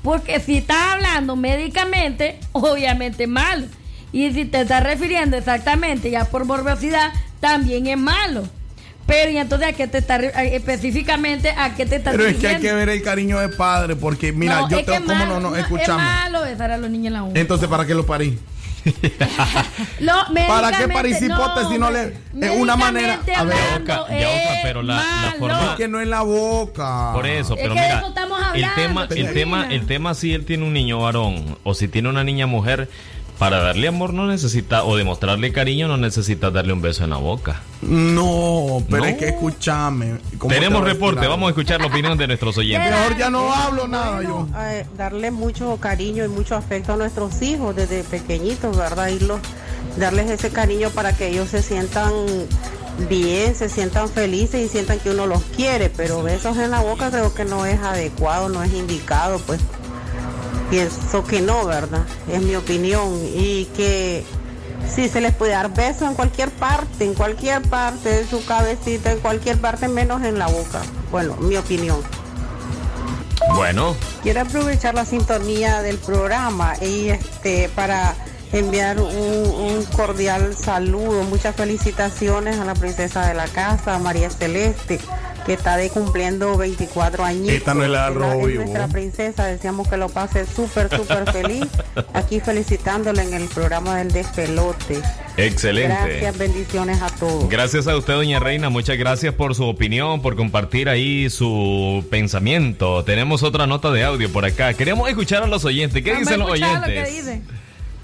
Porque si estás hablando médicamente, obviamente es malo. Y si te estás refiriendo exactamente ya por morbosidad, también es malo. Pero y entonces a qué te a- específicamente a qué te estás Pero es que hay que ver el cariño de padre, porque mira, No, yo es tengo como no, no, Es escúchame. malo besar a los niños en la. Entonces, ¿para qué lo parí? Lo- ¿Para qué paricipote si no le es una manera? A ver, hablando, Ya, otra, es pero la, la forma. Es que no en la boca. Por eso, Es pero que de mira, eso estamos el hablando, tema, el tema, el tema si él tiene un niño varón o si tiene una niña mujer, para darle amor no necesita o demostrarle cariño no neceta darle un beso en la boca. No, pero No. es que escúchame. ¿cómo Tenemos te reporte, vamos a escuchar la opinión de nuestros oyentes. Mejor ya no hablo nada yo. eh, darle mucho cariño y mucho afecto a nuestros hijos desde pequeñitos, ¿verdad? Irlos, darles ese cariño para que ellos se sientan bien, se sientan felices y sientan que uno los quiere, pero besos en la boca creo que no es adecuado, no es indicado, pues pienso que no, ¿verdad? Es mi opinión y que sí se les puede dar besos en cualquier parte, en cualquier parte de su cabecita, en cualquier parte menos en la boca. Bueno, mi opinión. Bueno, Quiero aprovechar la sintonía del programa y este para enviar un, un cordial saludo, muchas felicitaciones a la princesa de la casa, María Celeste, que está de cumpliendo 24 años. Esta no es la Robbie, nuestra vos. princesa, deseamos que lo pase súper, súper feliz. Aquí felicitándole en el programa del despelote. excelente. Gracias, bendiciones a todos. Gracias a usted, doña Reina. Muchas gracias por su opinión, por compartir ahí su pensamiento. Tenemos otra nota de audio por acá. Queremos escuchar a los oyentes. ¿Qué dicen los oyentes?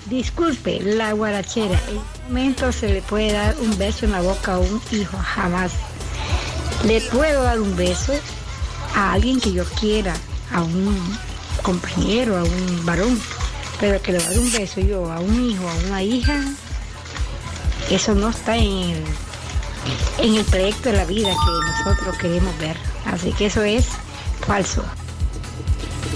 Disculpe, la guarachera. En un momento se le puede dar un beso en la boca a un hijo, jamás. Le puedo dar un beso a alguien que yo quiera, a un compañero, a un varón, pero que le dar un beso yo a un hijo, a una hija, eso no está en el, en el proyecto de la vida que nosotros queremos ver. Así que eso es falso.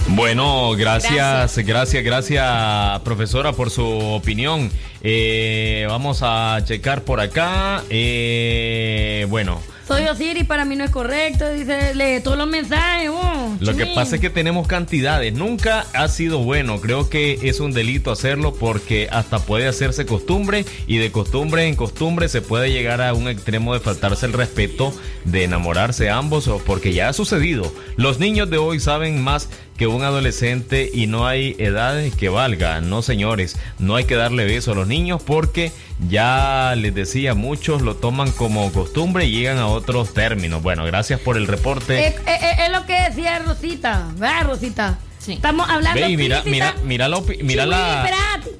Bueno, gracias, gracias, gracias, profesora, por su opinión. Eh, vamos a checar por acá. Eh, bueno, Soy Osiris, para mí no es correcto. Dice, lee todos los mensajes. oh, Lo que pasa es que tenemos cantidades. Nunca ha sido bueno. Creo que es un delito hacerlo porque hasta puede hacerse costumbre y de costumbre en costumbre se puede llegar a un extremo de faltarse el respeto, de enamorarse ambos o porque ya ha sucedido. Los niños de hoy saben más que un adolescente y no hay edades que valga. No, señores, no hay que darle beso a los niños porque ya les decía, muchos lo toman como costumbre y llegan a otros términos. Bueno, gracias por el reporte. Es, es- es lo que decía Rosita. ¿Verdad, Rosita? Estamos hablando y mira, mira, mira la, opi- mira la,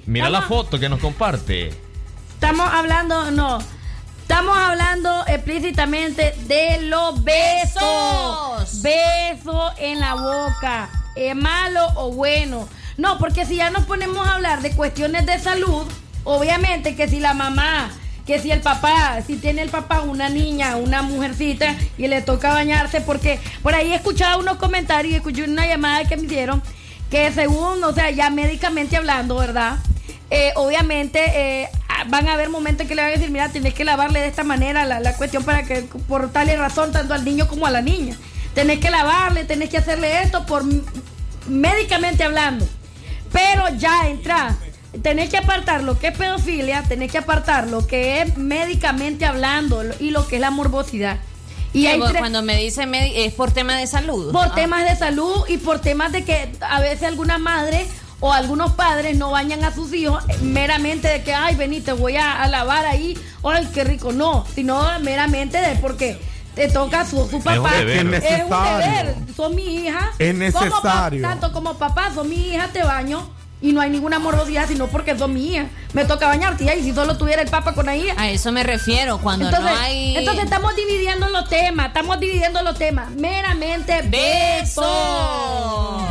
mira la foto que nos comparte. Estamos hablando, no. Estamos hablando explícitamente de los besos. Besos en la boca. ¿Es malo o bueno? No, porque si ya nos ponemos a hablar de cuestiones de salud, obviamente que si la mamá, que si el papá, si tiene el papá una niña, una mujercita y le toca bañarse, porque por ahí he escuchado unos comentarios y escuché una llamada que me hicieron que según, o sea, ya médicamente hablando, ¿verdad? Eh, obviamente eh, van a haber momentos que le van a decir, mira, tienes que lavarle de esta manera la, la cuestión para que, por tal razón, tanto al niño como a la niña. Tenés que lavarle, tenés que hacerle esto por médicamente hablando. Pero ya entra, tenés que apartar lo que es pedofilia, tenés que apartar lo que es médicamente hablando y lo que es la morbosidad. Y hay tres- Cuando me dice es por tema de salud. por Ah. temas de salud y por temas de que a veces algunas madres o algunos padres no bañan a sus hijos eh, meramente de que, ay, vení, te voy a, a lavar ahí, ay, qué rico. No, sino meramente de porque te toca su, su papá. un deber. Es Es un deber. Son mi hija. Es Como necesario. tanto como papá, son mi hija, te baño. Y no hay ninguna morosidad, sino porque son mi hija. Me toca bañarte. Y si solo tuviera el papá con hija. A eso me refiero, cuando entonces, no hay... Entonces estamos dividiendo los temas. Estamos dividiendo los temas. Meramente beso.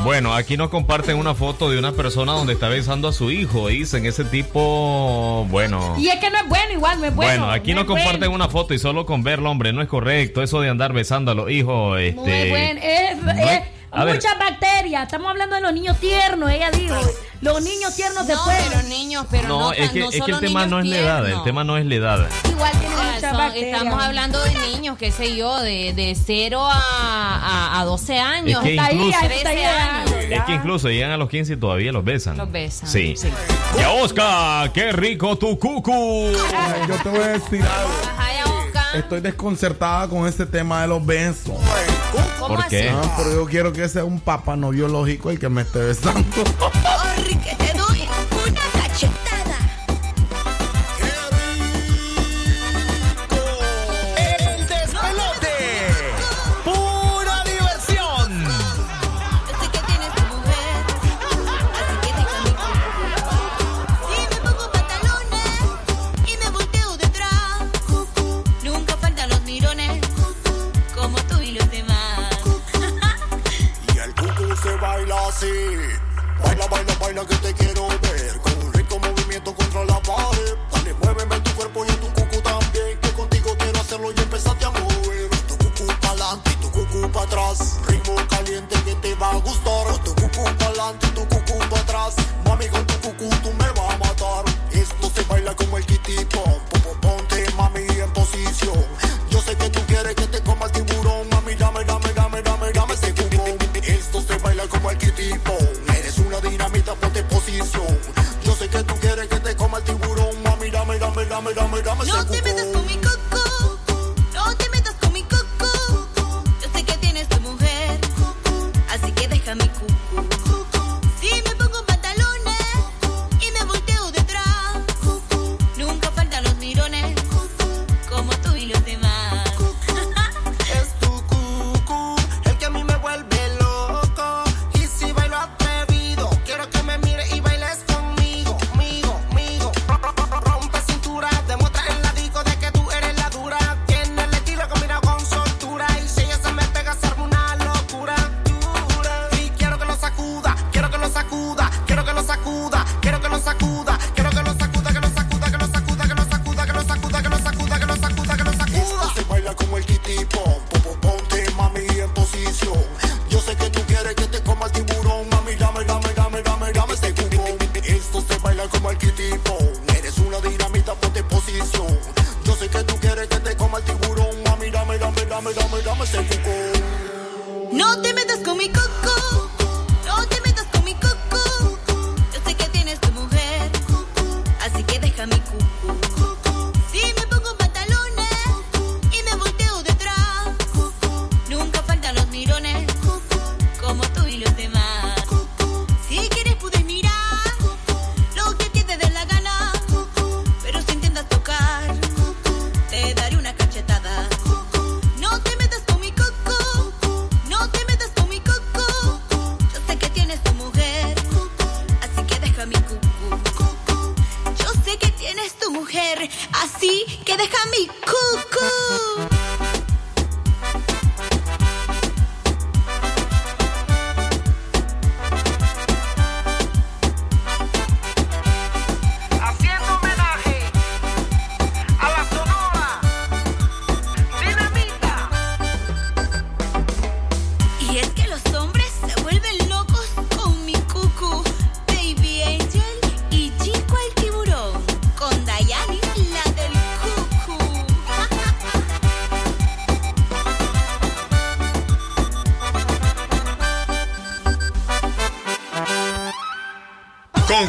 Bueno, aquí nos comparten una foto de una persona donde está besando a su hijo. Dicen ese tipo, bueno. Y es que no es bueno, igual no es bueno. Bueno, aquí no nos es bueno. comparten una foto y solo con verlo, hombre, no es correcto. Eso de andar besando a los hijos, este. No es bueno. Es, no es a ver. muchas bacterias. Estamos hablando de los niños tiernos. Ella dijo: Los niños tiernos se No, pueden. pero niños, pero no, no, es que, no es que el tema no es la edad, el tema no es la edad. Igual tienen Ah, muchas son- bacterias. estamos hablando de niños, qué sé yo, de, de 0 a, a, a 12 años. Es que Hasta ahí, incluso- a 13 años. Es que incluso llegan a los 15 y todavía los besan. Los besan, Sí. Ya, Oscar, qué rico tu cucu. Ay, Yo te voy a decir algo. Estoy desconcertada con este tema de los besos. ¿Cómo ¿Por qué? Ah, pero yo quiero que sea un papá no biológico el que me esté besando.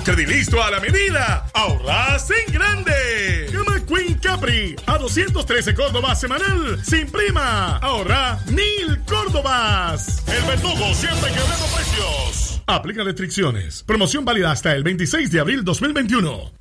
Con Credilisto a la medida, ahorras en grande. Gama Queen Capri a 213 Córdobas semanal sin prima. Ahorra mil Córdobas. El verdugo siempre quebrando precios. Aplica restricciones. Promoción válida hasta el 26 de abril 2021.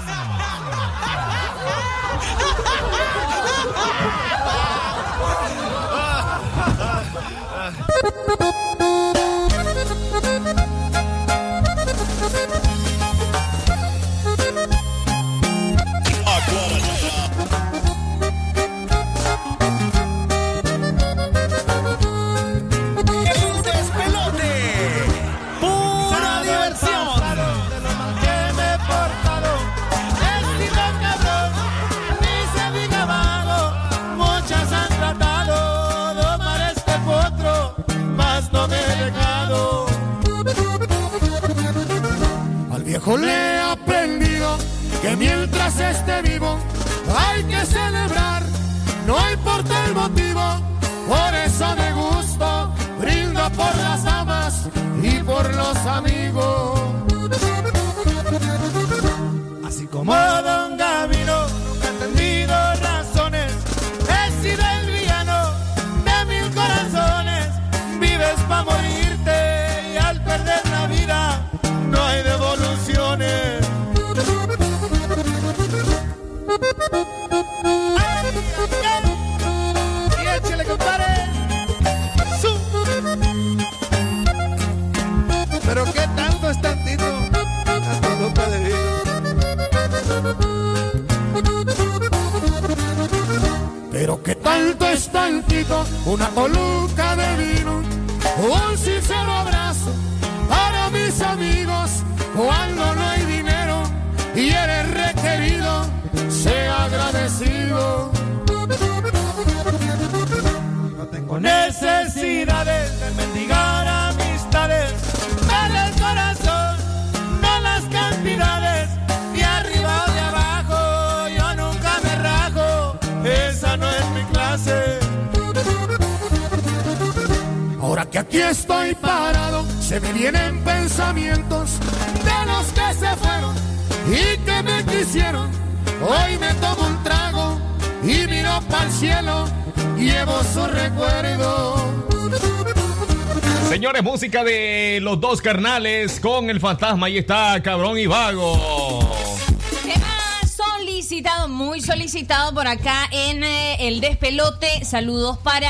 Ha ha ha ha! Le he aprendido que mientras esté vivo hay que celebrar, no importa el motivo. Por eso me gusto, brindo por las damas y por los amigos. Así como Don Gavino, Una coluca de vino. Un sincero abrazo para mis amigos. Cuando aquí estoy parado, Se me vienen pensamientos de los que se fueron y que me quisieron. Hoy me tomo un trago y miro para el cielo, llevo su recuerdo. Señores, música de los dos carnales con el fantasma. Ahí está, cabrón y vago. Solicitado, muy solicitado por acá en eh, el despelote. Saludos para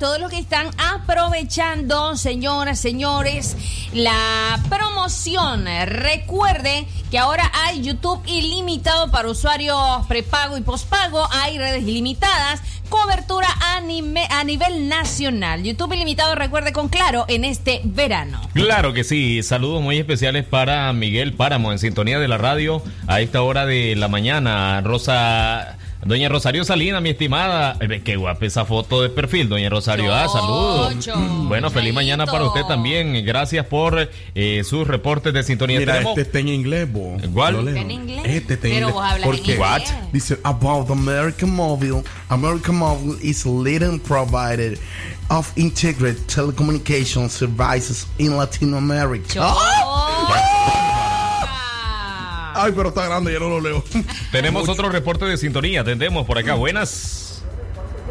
todos los que están aprovechando, señoras, señores, la promoción. Recuerde que ahora hay YouTube ilimitado para usuarios prepago y pospago. Hay redes ilimitadas. Cobertura anime- a nivel nacional. YouTube ilimitado, recuerde con claro, en este verano. Claro que sí, saludos muy especiales para Miguel Páramo en sintonía de la radio a esta hora de la mañana. Rosa, doña Rosario Salina, mi estimada, Eh, qué guapa esa foto de perfil, doña Rosario. Ah, saludos. Bueno, feliz mañana para usted también. Gracias por eh, sus reportes de sintonía. Mira, Tenemos- este está en inglés, bo. ¿Cuál? Está en inglés. Este está en Pero inglés. vos hablas en inglés. dice about American Mobile. American Mobile is a leading provider of integrated telecommunication services in Latin America. Ay, pero está grande, ya no lo leo. Tenemos otro reporte de sintonía. Atendemos por acá. Buenas.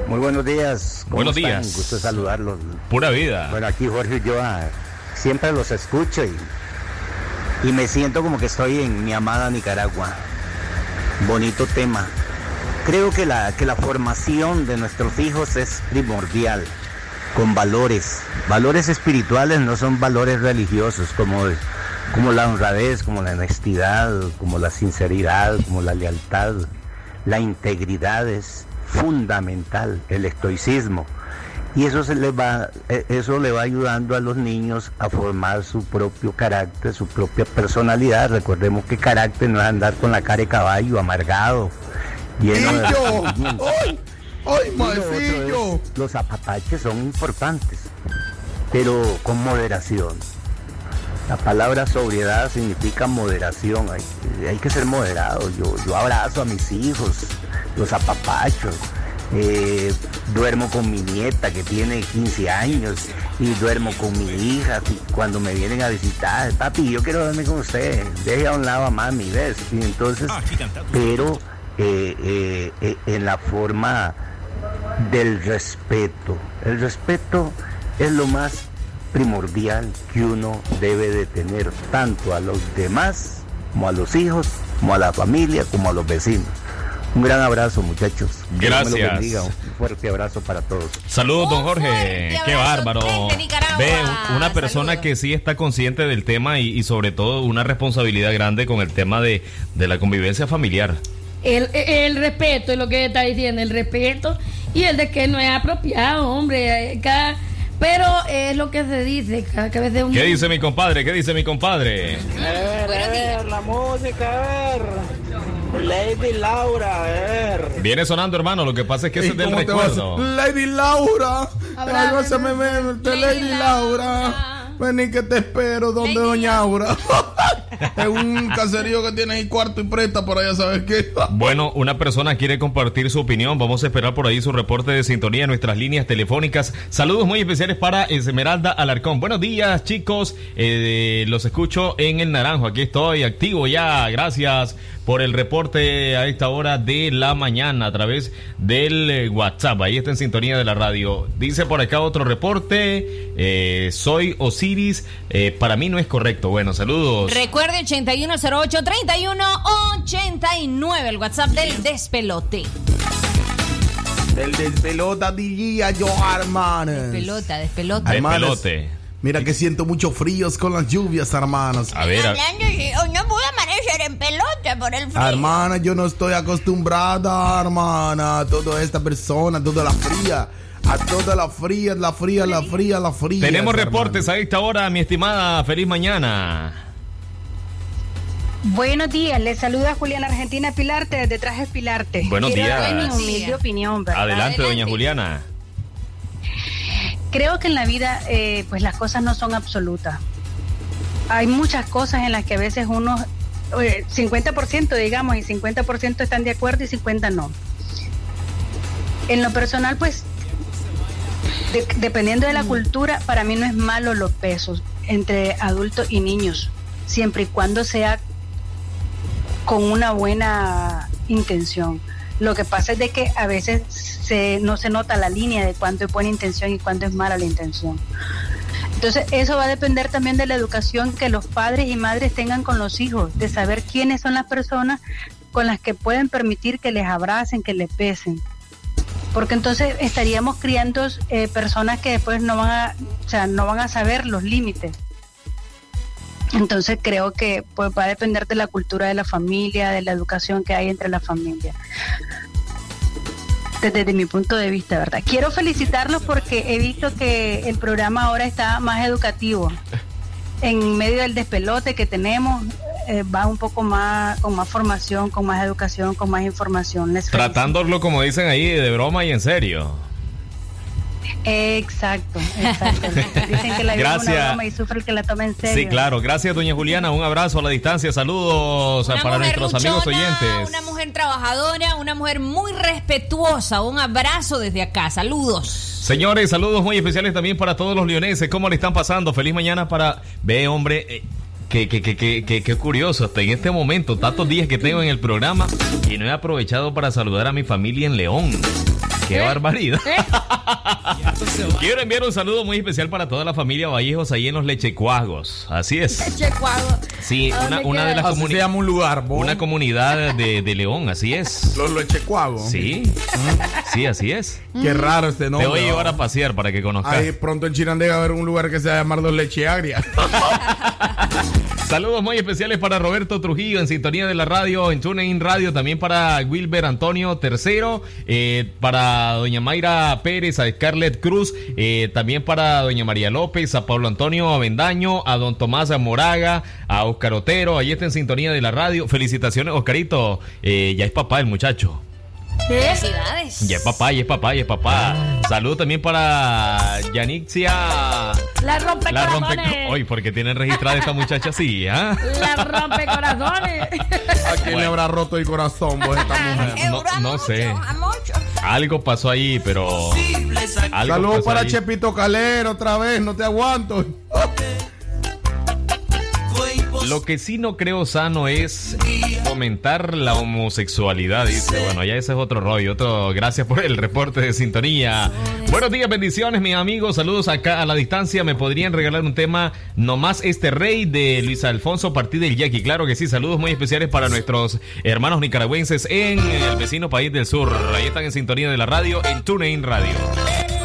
Muy buenos días. ¿Cómo Buenos están? días. Gusto saludarlos. Pura vida. Bueno, aquí Jorge y yo ah, siempre los escucho y, y me siento como que estoy en mi amada Nicaragua. Bonito tema. Creo que la, que la formación de nuestros hijos es primordial, con valores. Valores espirituales no son valores religiosos como, como la honradez, como la honestidad, como la sinceridad, como la lealtad. La integridad es fundamental, el estoicismo. Y eso se le va, eh, eso le va ayudando a los niños a formar su propio carácter, su propia personalidad. Recordemos que carácter no es andar con la cara de caballo, amargado, lleno de. ¡Ay! ¡Ay, es, Los apapaches son importantes, pero con moderación. La palabra sobriedad significa moderación. Hay, hay que ser moderado. Yo, yo abrazo a mis hijos, los apapachos. eh, duermo con mi nieta que tiene 15 años y duermo con mi hija y cuando me vienen a visitar. Papi, yo quiero dormir con usted. Deje a un lado a mami, ¿ves? Y entonces, pero eh, eh, eh, en la forma del respeto. El respeto es lo más primordial que uno debe de tener tanto a los demás como a los hijos, como a la familia, como a los vecinos. Un gran abrazo muchachos. Dios me Gracias. bendiga. Un fuerte abrazo para todos. Saludos, don Jorge. Qué bárbaro. Ve, una persona que sí está consciente del tema y, y sobre todo una responsabilidad grande con el tema de, de la convivencia familiar. El, el respeto es lo que está diciendo, el respeto y el de que no es apropiado, hombre. cada- pero es lo que se dice, cada, vez de un... ¿Qué dice mi compadre? ¿Qué dice mi compadre? A ver, a ver, la música, a ver. Lady Laura, a ver. Viene sonando, hermano. Lo que pasa es que ese es del ¿Cómo te vas a- recuerdo. Lady Laura. Vente, Lady Laura. Vení que te espero, donde Doña Aura. es un caserío que tiene ahí cuarto y presta por allá, ¿sabes qué? Bueno, una persona quiere compartir su opinión. Vamos a esperar por ahí su reporte de sintonía en nuestras líneas telefónicas. Saludos muy especiales para Esmeralda Alarcón. Buenos días, chicos. Eh, los escucho en el Naranjo. Aquí estoy activo ya. Gracias por el reporte a esta hora de la mañana a través del eh, WhatsApp. Ahí está en sintonía de la radio. Dice por acá otro reporte. eh, soy Osiris. Eh, para mí no es correcto. Bueno, saludos. Recuerde 8108-3189, el WhatsApp del despelote. Del despelota DJ yo, hermanos. Pelota, despelota. Hermanos, Mira que siento muchos fríos con las lluvias, hermanos. A ver, Hablando no pude amanecer en pelota por el frío. Hermana, yo no estoy acostumbrada, hermana, a toda esta persona, a toda la fría, a toda la fría, la fría, la fría, la fría. Tenemos reportes a esta hora, mi estimada. Feliz mañana. Buenos días, les saluda Juliana Argentina Pilarte desde Trajes Pilarte. Buenos Quiero días. dar mi humilde opinión, ¿verdad? Adelante, doña Juliana. Creo que en la vida, eh, pues las cosas no son absolutas. Hay muchas cosas en las que a veces uno, eh, 50% digamos, y 50% están de acuerdo y 50% no. En lo personal, pues, de- dependiendo de la cultura, para mí no es malo los pesos. entre adultos y niños, siempre y cuando sea con una buena intención. Lo que pasa es de que a veces se, no se nota la línea de cuándo es buena intención y cuándo es mala la intención. Entonces, eso va a depender también de la educación que los padres y madres tengan con los hijos, de saber quiénes son las personas con las que pueden permitir que les abracen, que les besen. Porque entonces estaríamos criando eh, personas que después no van a, o sea, no van a saber los límites. Entonces creo que pues, va a depender de la cultura de la familia, de la educación que hay entre la familia. Desde, mi punto de vista, ¿verdad? Quiero felicitarlos porque he visto que el programa ahora está más educativo. En medio del despelote que tenemos, eh, va un poco más, con más formación, con más educación, con más información. Les. Tratándolo, como dicen ahí, de broma y en serio. Exacto, exacto. Dicen que la vida es Gracias. una broma y sufre el que la toma en serio. Sí, claro. Gracias, doña Juliana. Un abrazo a la distancia. Saludos Una para mujer nuestros amigos oyentes. Una mujer trabajadora, una mujer muy respetuosa. Un abrazo desde acá. Saludos. Señores, saludos muy especiales también para todos los leoneses. ¿Cómo le están pasando? Feliz mañana para... Ve, hombre, eh, que, que, que, que, que- que curioso. Hasta en este momento, tantos días que tengo en el programa y no he aprovechado para saludar a mi familia en León. ¡Qué barbaridad! Quiero enviar un saludo muy especial para toda la familia Vallejos ahí en los Lechecuagos. Así es. Checuago. Sí, ¿A una, de las Así se llama un lugar, Una comunidad de, de León, así es. Los Lechecuagos. Sí, sí, así es. Qué raro este nombre. Te voy a llevar a pasear para que conozcas. Ahí pronto en Chirandega va a haber un lugar que se va a llamar Los Lecheagrias. Saludos muy especiales para Roberto Trujillo en sintonía de la radio, en TuneIn Radio, también para Wilber Antonio Tercero, eh, para doña Mayra Pérez, a Scarlett Cruz, eh, también para doña María López, a Pablo Antonio Avendaño, a don Tomás Moraga, a Oscar Otero, ahí está en sintonía de la radio. Felicitaciones, Oscarito, eh, ya es papá el muchacho. Felicidades. Ya es papá, ya es papá, ya es papá. Saludos también para Yanixia. La rompe La rompe. Hoy, porque tienen registrada esta muchacha así, ¿ah? La rompe corazones. ¿A quién le habrá roto el corazón vos esta mujer? No, no sé. Algo pasó ahí, pero. Saludos para ahí. Chepito Calero otra vez, no te aguanto. Lo que sí no creo sano es fomentar la homosexualidad. Dice, bueno, ya ese es otro rollo. Otro, gracias por el reporte de sintonía. Buenos días, bendiciones, mis amigos. Saludos acá a la distancia. ¿Me podrían regalar un tema nomás este rey de Luis Alfonso Partida del Yaqui? Claro que sí. Saludos muy especiales para nuestros hermanos nicaragüenses en el vecino país del sur. Ahí están en sintonía de la radio en TuneIn Radio.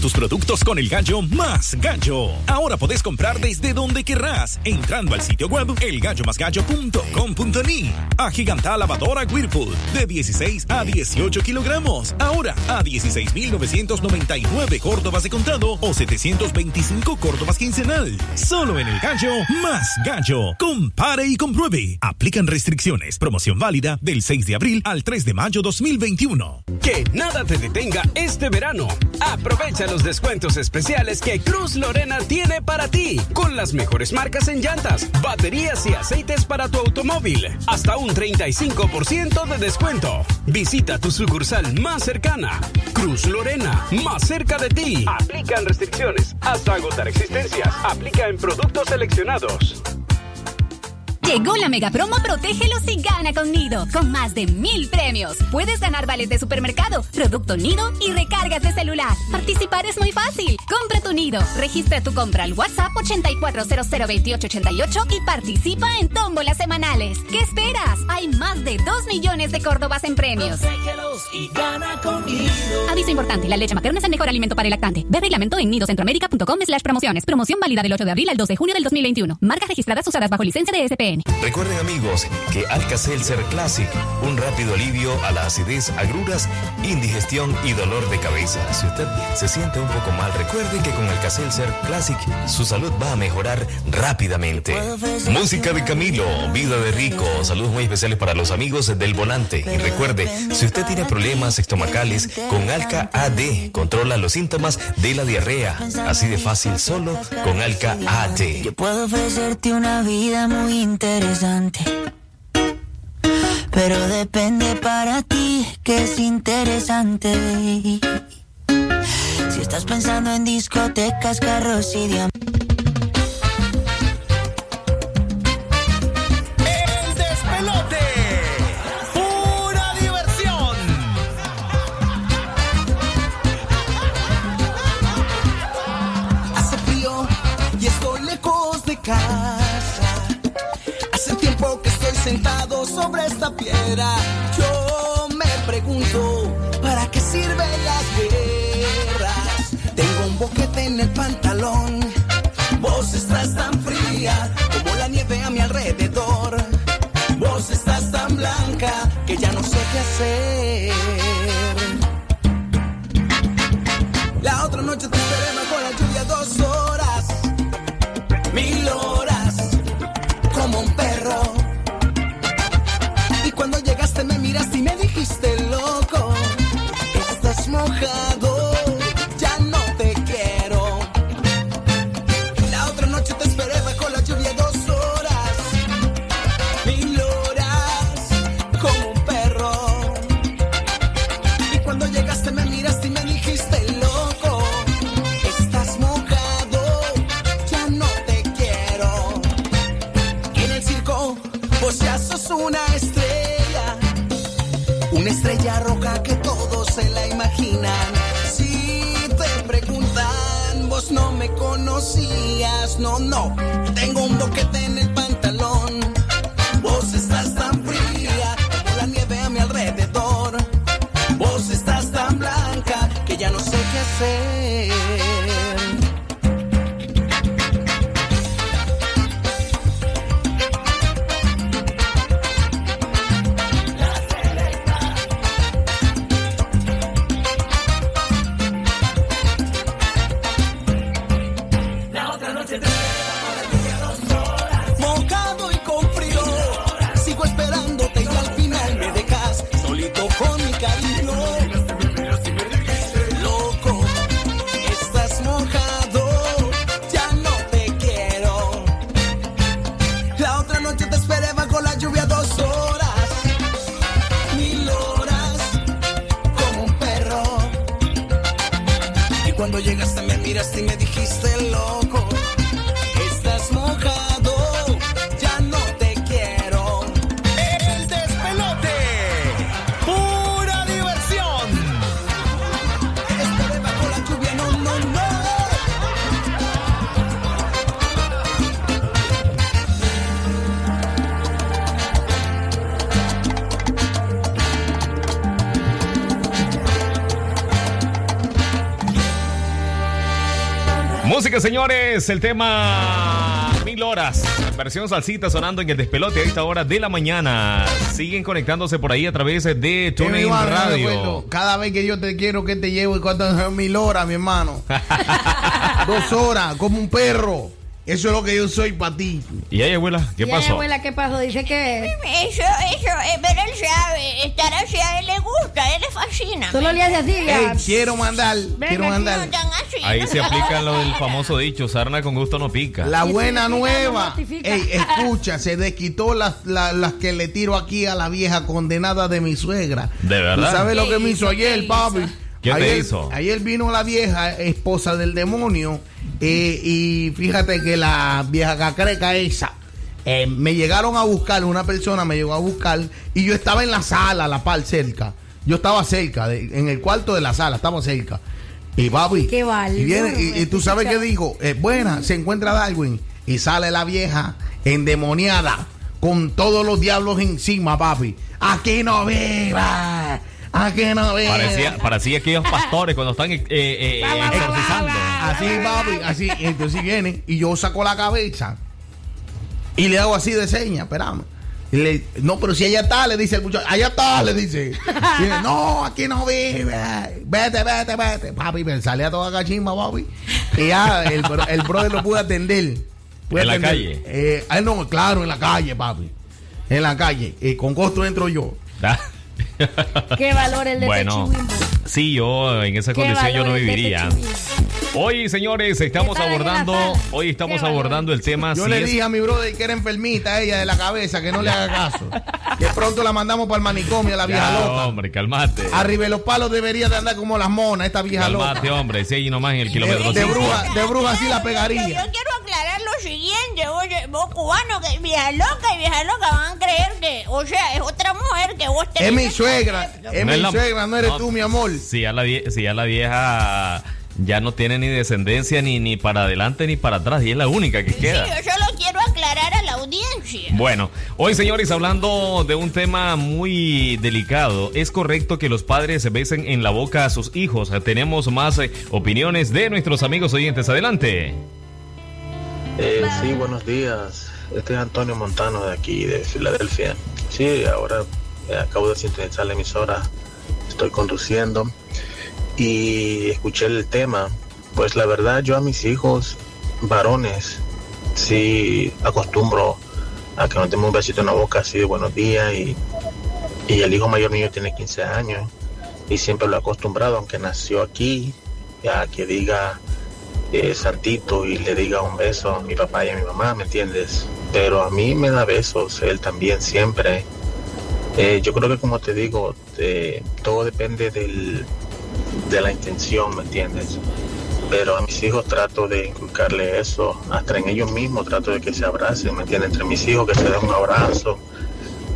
Tus productos con el gallo más gallo. Ahora podés comprar desde donde querrás, entrando al sitio web elgallomasgallo.com.ni. Agiganta lavadora Whirlpool de 16 a 18 kilogramos. Ahora a 16,999 córdobas de contado o 725 córdobas quincenal. Solo en el gallo más gallo. Compare y compruebe. Aplican restricciones. Promoción válida del 6 de abril al 3 de mayo 2021. Que nada te detenga este verano. Aprovecha los descuentos especiales que Cruz Lorena tiene para ti, con las mejores marcas en llantas, baterías y aceites para tu automóvil. Hasta un 35% de descuento. Visita tu sucursal más cercana. Cruz Lorena, más cerca de ti. Aplican restricciones hasta agotar existencias. Aplica en productos seleccionados. Llegó la mega promo Protégelos y gana con Nido, con más de mil premios. Puedes ganar vales de supermercado, producto Nido y recargas de celular. Participar es muy fácil. Compra tu Nido, registra tu compra al WhatsApp 84002888 y participa en tómbolas semanales. ¿Qué esperas? Hay más de 2 millones de Córdobas en premios. Protégelos y gana con Nido. Aviso importante, la leche materna es el mejor alimento para el lactante. Ve reglamento en nidocentroamérica.com slash promociones. Promoción válida del 8 de abril al 2 de junio del 2021. Marcas registradas usadas bajo licencia de SPN. Recuerden amigos que Alka-Seltzer Classic, un rápido alivio a la acidez, agruras, indigestión y dolor de cabeza. Si usted se siente un poco mal, recuerde que con Alka-Seltzer Classic su salud va a mejorar rápidamente. Música de Camilo, vida de rico, saludos muy especiales para los amigos del volante. Y recuerde, si usted tiene problemas estomacales, con Alka AD controla los síntomas de la diarrea. Así de fácil solo con Alka AD. Yo puedo ofrecerte una vida muy interesante. Pero depende para ti que es interesante. Si estás pensando en discotecas, carros y diamantes. Sobre esta piedra. Yo me pregunto, ¿para qué sirven las guerras? Tengo un boquete en el pantalón. Vos estás tan fría como la nieve a mi alrededor. Vos estás tan blanca que ya no sé qué hacer. Estás no, Señores, el tema Mil Horas, versión salsita sonando en el despelote a esta hora de la mañana. Siguen conectándose por ahí a través de TuneIn Radio. Cada vez que yo te quiero que te llevo y cuántas son mil horas, mi hermano. Dos horas, como un perro. Eso es lo que yo soy para ti. ¿Y ahí, abuela? ¿Qué ¿Y pasó? abuela, ¿qué pasó? Dice que Eso, eso, eh, pero él sabe, estar así a él le gusta, a él le fascina. solo le hace así. Ya. quiero mandar, quiero mandar. Ahí se aplica lo del famoso dicho, sarna con gusto no pica. La buena nueva. Ey, escucha, se desquitó las, las, las que le tiro aquí a la vieja condenada de mi suegra. ¿De verdad? ¿Tú sabes lo que me hizo ayer, papi? ¿Qué te ayer, hizo? Ayer vino la vieja esposa del demonio eh, y fíjate que la vieja cacreca esa eh, me llegaron a buscar, una persona me llegó a buscar y yo estaba en la sala, la par cerca. Yo estaba cerca, de- en el cuarto de la sala, estaba cerca. Y papi, Qué valor, y, viene, y, y tú sabes qué dijo, Eh, buena, se encuentra Darwin y sale la vieja endemoniada con todos los diablos encima, papi. Aquí no viva, aquí no viva. Parecía, parecía aquellos pastores cuando están eh, eh, exorcizando. Así, papi, así. Entonces viene y yo saco la cabeza y le hago así de señas, esperame. Le- no, pero si allá está, le dice el muchacho, allá está, le dice. No, aquí no vive. Vete, vete, vete. Papi, me sale a toda cachimba, papi. Y ya el, bro- el brother lo pude atender. Pude ¿En la calle? Eh, ah, no, claro, en la calle, papi. En la calle. Y con costo entro yo. Qué valor el de Bueno, Techiwimbo. Sí, yo en esa condición yo no viviría. Hoy, señores, estamos ¿Qué tal en la abordando, hoy estamos abordando el tema Yo si le es- dije a mi brother que era enfermita ella de la cabeza, que no le haga caso. que pronto la mandamos para el manicomio, la vieja Ya, loca. hombre, calmate. Arriba de los palos debería de andar como las monas, esta vieja Calmate, loca. hombre, si ahí nomás en el kilómetro De bruja, de bruja sí la pegaría. yo quiero aclarar lo siguiente, oye, vos cubano, que vieja loca y vieja loca van a creer que, o sea, es otra mujer que vos tenés. Es mi suegra, es mi la- suegra, no eres no, tú, mi amor. Si ya la, vie- si ya la vieja ya no tiene ni descendencia ni, ni para adelante ni para atrás y es la única que Sí, queda. yo solo quiero aclarar a la audiencia. Bueno, hoy señores, hablando de un tema muy delicado, ¿es correcto que los padres se besen en la boca a sus hijos? Tenemos más eh, opiniones de nuestros amigos oyentes. Adelante. Eh, sí, buenos días. Este es Antonio Montano de aquí, de Filadelfia. Sí, ahora eh, acabo de sintonizar la emisora, estoy conduciendo y escuché el tema. Pues la verdad, yo a mis hijos varones sí acostumbro a que nos demos un besito en la boca así de buenos días y, y el hijo mayor mío tiene 15 años y siempre lo he acostumbrado, aunque nació aquí, a que diga eh, santito y le diga un beso a mi papá y a mi mamá, ¿me entiendes? Pero a mí me da besos, él también siempre. Eh, yo creo que como te digo, todo depende del, de la intención, ¿me entiendes? Pero a mis hijos trato de inculcarle eso, hasta en ellos mismos trato de que se abracen, ¿me entiendes? Entre mis hijos que se den un abrazo.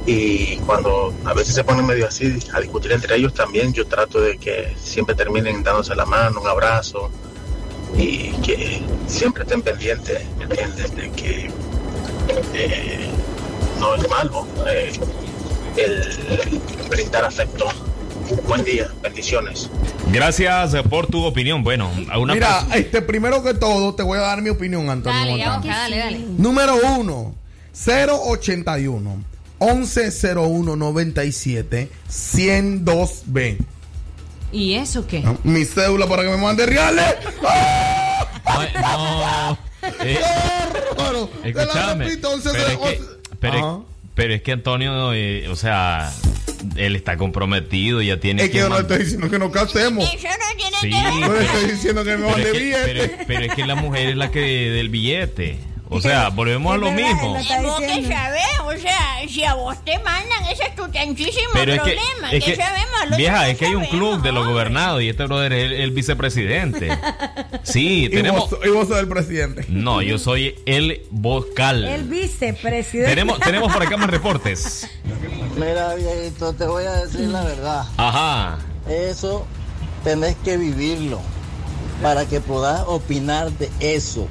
Y cuando a veces se ponen medio así a discutir entre ellos también, yo trato de que siempre terminen dándose la mano, un abrazo, y que siempre estén pendientes, ¿me entiendes? De que eh, no es malo eh, el brindar afecto. Buen día, bendiciones. Gracias por tu opinión. Bueno, a una Mira, persona- este, primero que todo, te voy a dar mi opinión, Antonio. Dale, dale, dale. Número uno, 081 1101 97 102B. ¿Y eso qué? Mi cédula para que me mande reales. Ay, no. Eh, Bueno, escúchame. repito, Pero 11, es que, pero, es, pero es que Antonio, eh, o sea, él está comprometido, ya tiene Es que yo no estoy diciendo que nos casemos. Eso no tiene Sí, Yo le estoy diciendo que me mande es que, billete. pero- pero es que la mujer es la que del billete. O sea, volvemos a lo mismo. Y vos que sabés, o sea, si a vos te mandan, ese es tu tanchísimo Pero es que, problema. es que, sabemos, vieja, es que hay un sabemos. club de los gobernados y este brother es el, el vicepresidente. Sí, Y tenemos. vos, y vos sos el presidente. No, yo soy el vocal. El vicepresidente. Tenemos, tenemos por acá más reportes. Mira, viejito, te voy a decir la verdad. Ajá. Eso tenés que vivirlo para que puedas opinar de eso.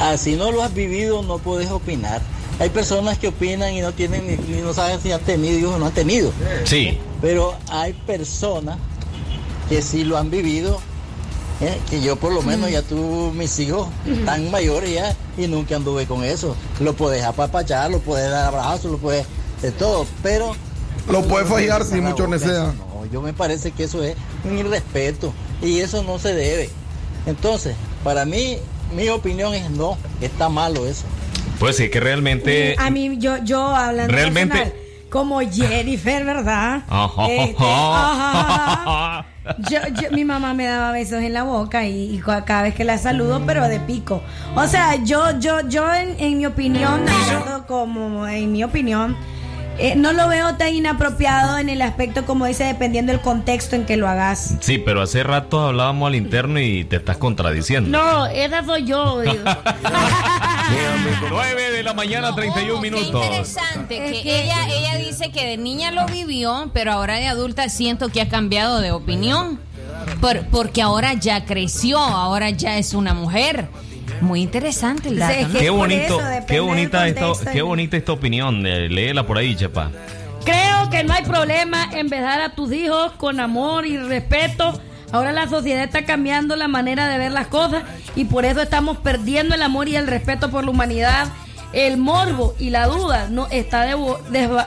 Así no lo has vivido, no puedes opinar. Hay personas que opinan y no tienen ni, ni no saben si han tenido hijos o no han tenido. Sí. Pero hay personas que sí lo han vivido. ¿eh? Que yo por lo menos ya tuve mis hijos tan mayores ya y nunca anduve con eso. Lo puedes apapachar, lo puedes dar abrazos, lo puedes de todo, pero Lo puedes fallar si mucho eso No, yo me parece que eso es un irrespeto y eso no se debe. Entonces, para mí, mi opinión es no, está malo eso. Pues sí, que realmente. A mí, yo, yo hablando Realmente- personal, como Jennifer, ¿verdad? Ajá. Este, ajá. Yo, yo- mi mamá me daba besos en la boca y, y ca- cada vez que la saludo, pero de pico. O sea, yo, yo, yo en, en mi opinión, hablando como en mi opinión, eh, no lo veo tan inapropiado en el aspecto como dice, dependiendo del contexto en que lo hagas. Sí, pero hace rato hablábamos al interno y te estás contradiciendo. No, esa soy yo. digo. 9 de la mañana, 31 Qué minutos. interesante que, que- ella ella dice que de niña lo vivió, pero ahora de adulta siento que ha cambiado de opinión. Por- porque ahora ya creció, ahora ya es una mujer. Muy interesante el dato. ¿no? Qué bonito, qué bonita esta, qué bonita esta opinión. eh, léela por ahí, Chepa. Creo que no hay problema en besar a tus hijos con amor y respeto. Ahora la sociedad está cambiando la manera de ver las cosas y por eso estamos perdiendo el amor y el respeto por la humanidad. El morbo y la duda no está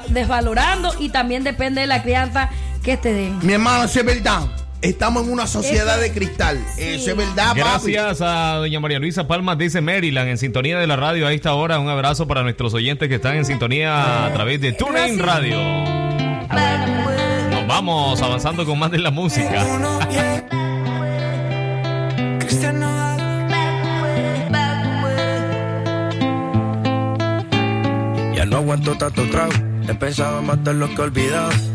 desvalorando y también depende de la crianza que te den. Mi hermano, eso es verdad. Estamos en una sociedad de cristal. Eso es verdad, papi. Gracias a doña María Luisa Palmas, dice Maryland, en sintonía de la radio a esta hora. Un abrazo para nuestros oyentes que están en sintonía a través de TuneIn Radio. Nos vamos avanzando con más de la música. Ya no aguanto tanto trago. He pensado en matar lo que he olvidado.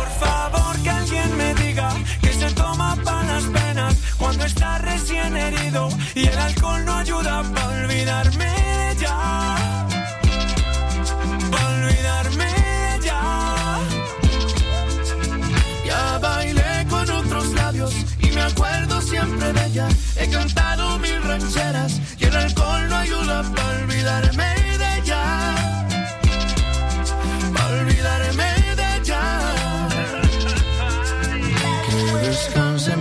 Me diga que se toma para las penas cuando está recién herido y el alcohol no ayuda para olvidarme ya. Pa' olvidarme ya. Ya bailé con otros labios y me acuerdo siempre de ella. He cantado mil rancheras y el alcohol no ayuda para olvidarme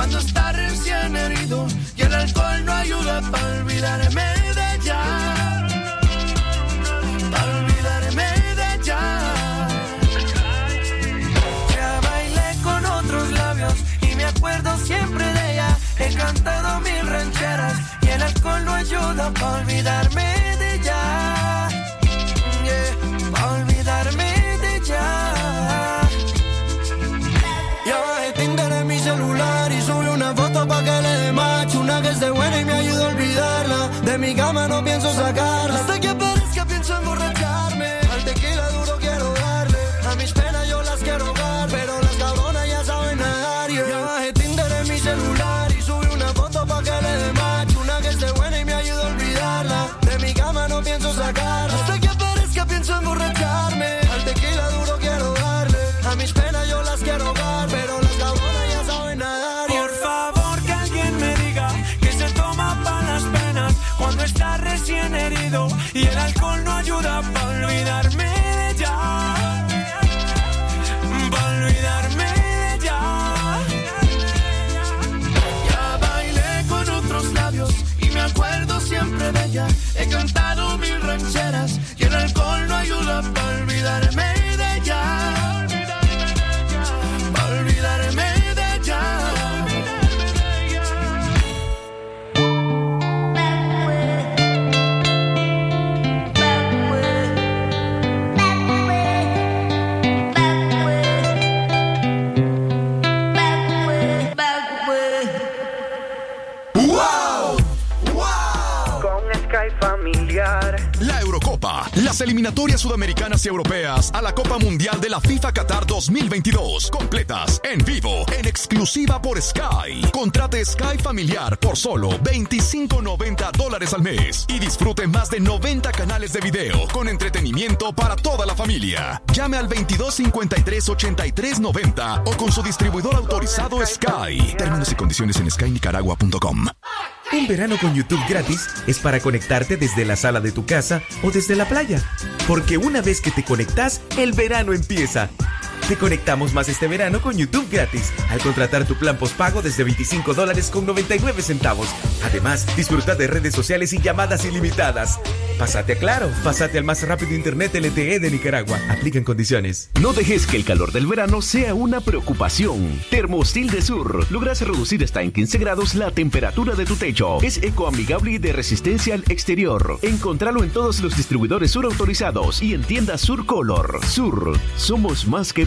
cuando está recién herido y el alcohol no ayuda para olvidarme de ella. Olvidarme de ella. Ya bailé con otros labios y me acuerdo siempre de ella. He cantado mil rancheras y el alcohol no ayuda para olvidarme de ella. Eliminatorias sudamericanas y europeas a la Copa Mundial de la FIFA Qatar 2022, completas en vivo, en exclusiva por Sky. Contrate Sky Familiar por solo 25.90 dólares al mes y disfrute más de 90 canales de video con entretenimiento para toda la familia. Llame al 2253 8390 o con su distribuidor autorizado Sky. Términos y condiciones en skynicaragua.com. Un verano con YouTube gratis es para conectarte desde la sala de tu casa o desde la playa. Porque una vez que te conectas, el verano empieza. Te conectamos más este verano con YouTube gratis al contratar tu plan postpago desde 25 dólares con 99 centavos. Además, disfruta de redes sociales y llamadas ilimitadas. Pásate a Claro, pásate al más rápido internet LTE de Nicaragua. Aplican condiciones. No dejes que el calor del verano sea una preocupación. Termostil de Sur logras reducir hasta en 15 grados la temperatura de tu techo. Es ecoamigable y de resistencia al exterior. Encontralo en todos los distribuidores Sur autorizados y en tiendas Sur Color. Sur, somos más que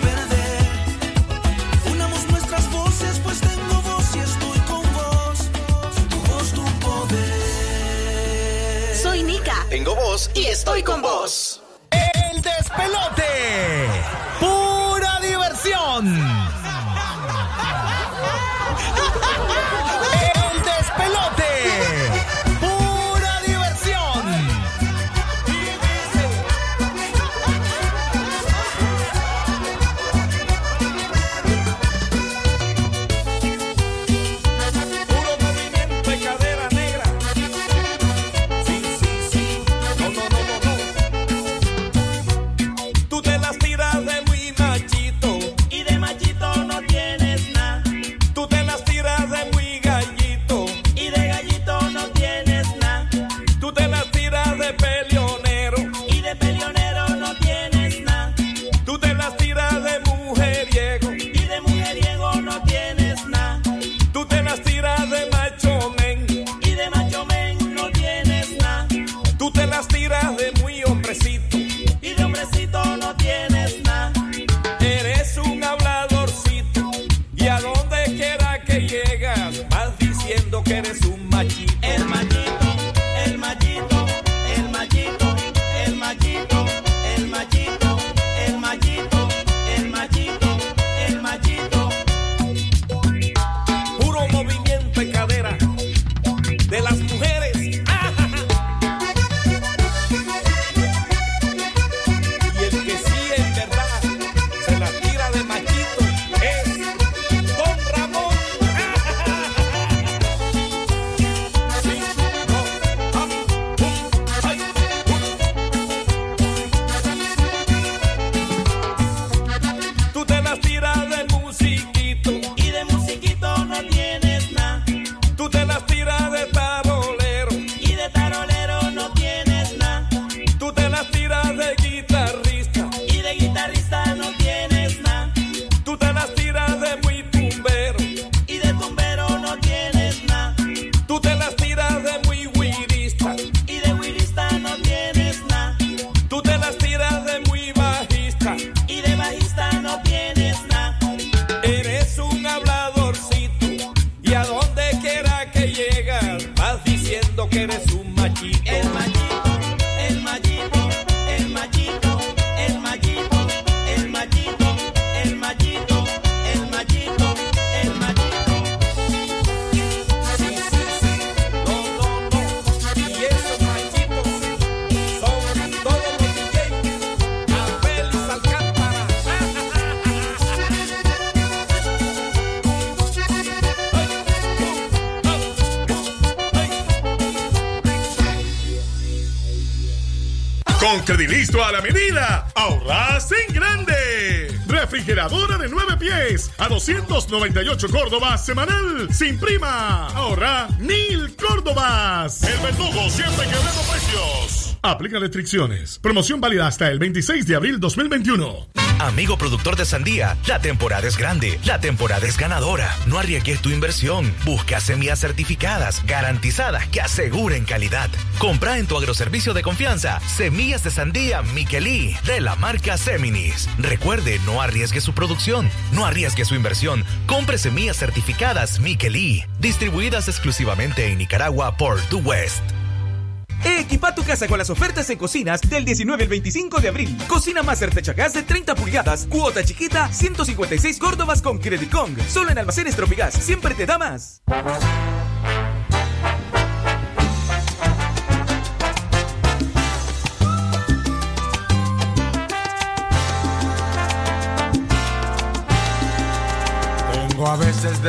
Tengo voz y estoy con vos. El despelote. Pura diversión. Con Credilisto a la medida, ahorras en grande. Refrigeradora de 9 pies a 298 Córdobas semanal sin prima. Ahorra mil Córdobas. El verdugo siempre quebrando precios. Aplica restricciones. Promoción válida hasta el 26 de abril 2021. Amigo productor de sandía, la temporada es grande, la temporada es ganadora. No arriesgues tu inversión. Busca semillas certificadas, garantizadas, que aseguren calidad. Compra en tu agroservicio de confianza semillas de sandía Miquelí de la marca Seminis. Recuerde, no arriesgue su producción, no arriesgue su inversión. Compre semillas certificadas Miquelí, distribuidas exclusivamente en Nicaragua por The West. Equipa tu casa con las ofertas en cocinas del 19 al 25 de abril. Cocina Master Gas de 30 pulgadas, cuota chiquita, 156 Córdobas con Credicong. Solo en Almacenes Tropigas, siempre te da más.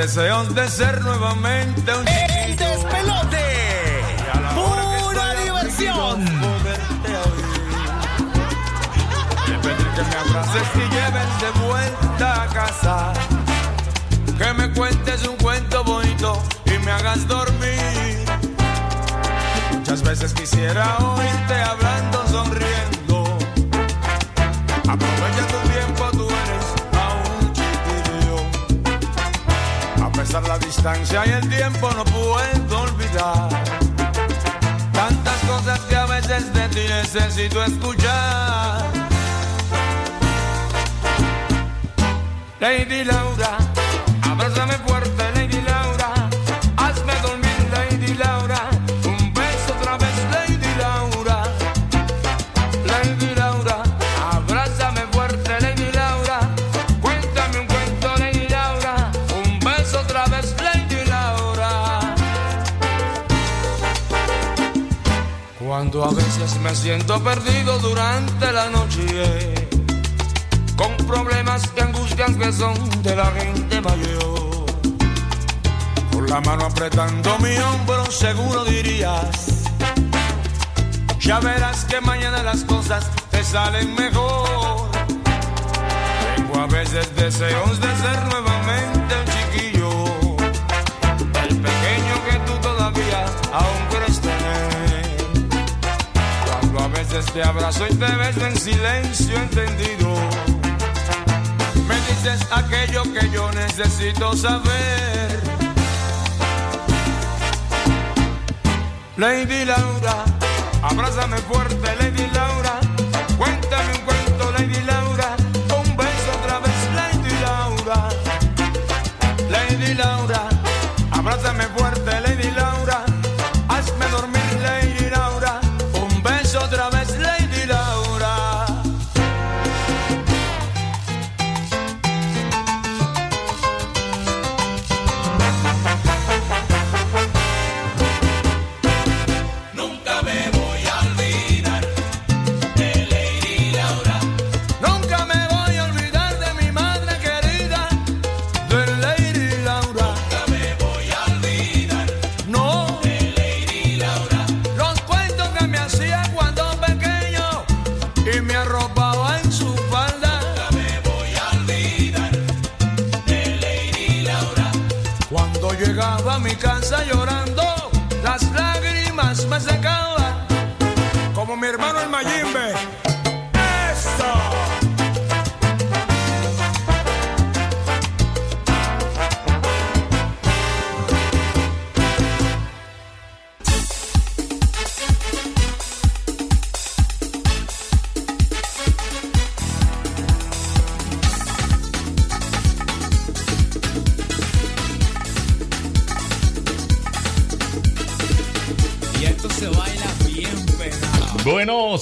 Deseos de ser nuevamente un El despelote. Pura diversión. Pedir que me abraces y lleves de vuelta a casa. Que me cuentes un cuento bonito y me hagas dormir. Muchas veces quisiera oírte hablando, sonriendo. Distancia y el tiempo, no puedo olvidar. Tantas cosas que a veces de ti necesito escuchar. Lady Laura, Veces me siento perdido durante la noche, con problemas y angustias que son de la gente mayor. Con la mano apretando mi hombro, seguro dirías, ya verás que mañana las cosas te salen mejor. Tengo a veces deseos de ser nuevamente te abrazo y te beso en silencio entendido, me dices aquello que yo necesito saber. Lady Laura, abrázame fuerte, Lady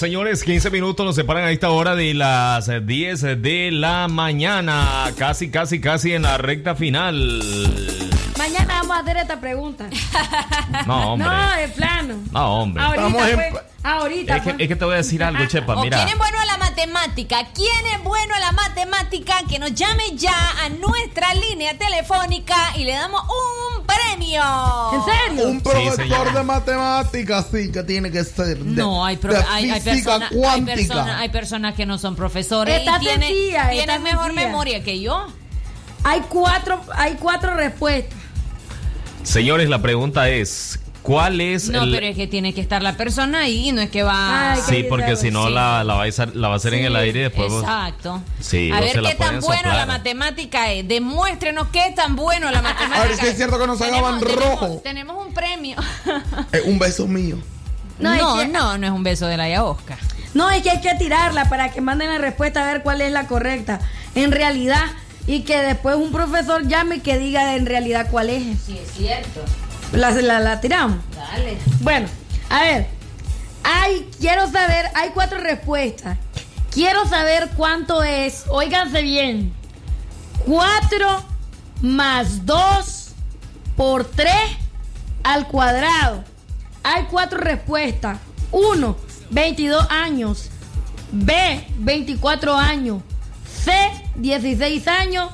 señores, 15 minutos nos separan a esta hora de las eh, 10 de la mañana. Casi, casi, casi en la recta final. Mañana vamos a hacer esta pregunta. No, hombre. No, de plano. No, hombre. Ahorita, en- pues, ahorita. Es que, es que te voy a decir algo, Chepa. ¿O Mira. quién es bueno a la matemática? ¿Quién es bueno a la matemática? Que nos llame ya a nuestra línea telefónica y le damos ¿En serio? Un profesor de matemáticas, sí, que tiene que ser. de- No, hay, pro- de hay, personas, hay, personas, hay personas que no son profesores Está y tienen, sencilla, tienen mejor sencilla. memoria que yo. Hay cuatro, hay cuatro respuestas. Señores, la pregunta es, ¿cuál es No, el... pero es que tiene que estar la persona ahí, no es que va... Sí, porque si no Sí. la, la, va a hacer, la va a hacer en el aire y después... vos- Exacto. Sí, a vos ver qué tan bueno la matemática es. Demuéstrenos qué tan bueno la matemática A ver si es cierto que nos sacaban Tenemos- rojo. Tenemos, tenemos un premio. Eh, un beso mío. No, No, no, es que- no, es un beso de la ayahuasca. No, es que hay que tirarla para que manden la respuesta a ver cuál es la correcta. En realidad, y que después un profesor llame y que diga en realidad cuál es. Sí, es cierto. La, la, la tiramos. Dale. Bueno, a ver. Hay, quiero saber, hay cuatro respuestas. Quiero saber cuánto es, óiganse bien, 4 más 2 por 3 al cuadrado. Hay cuatro respuestas. 1, 22 años. B, 24 años. C, 16 años.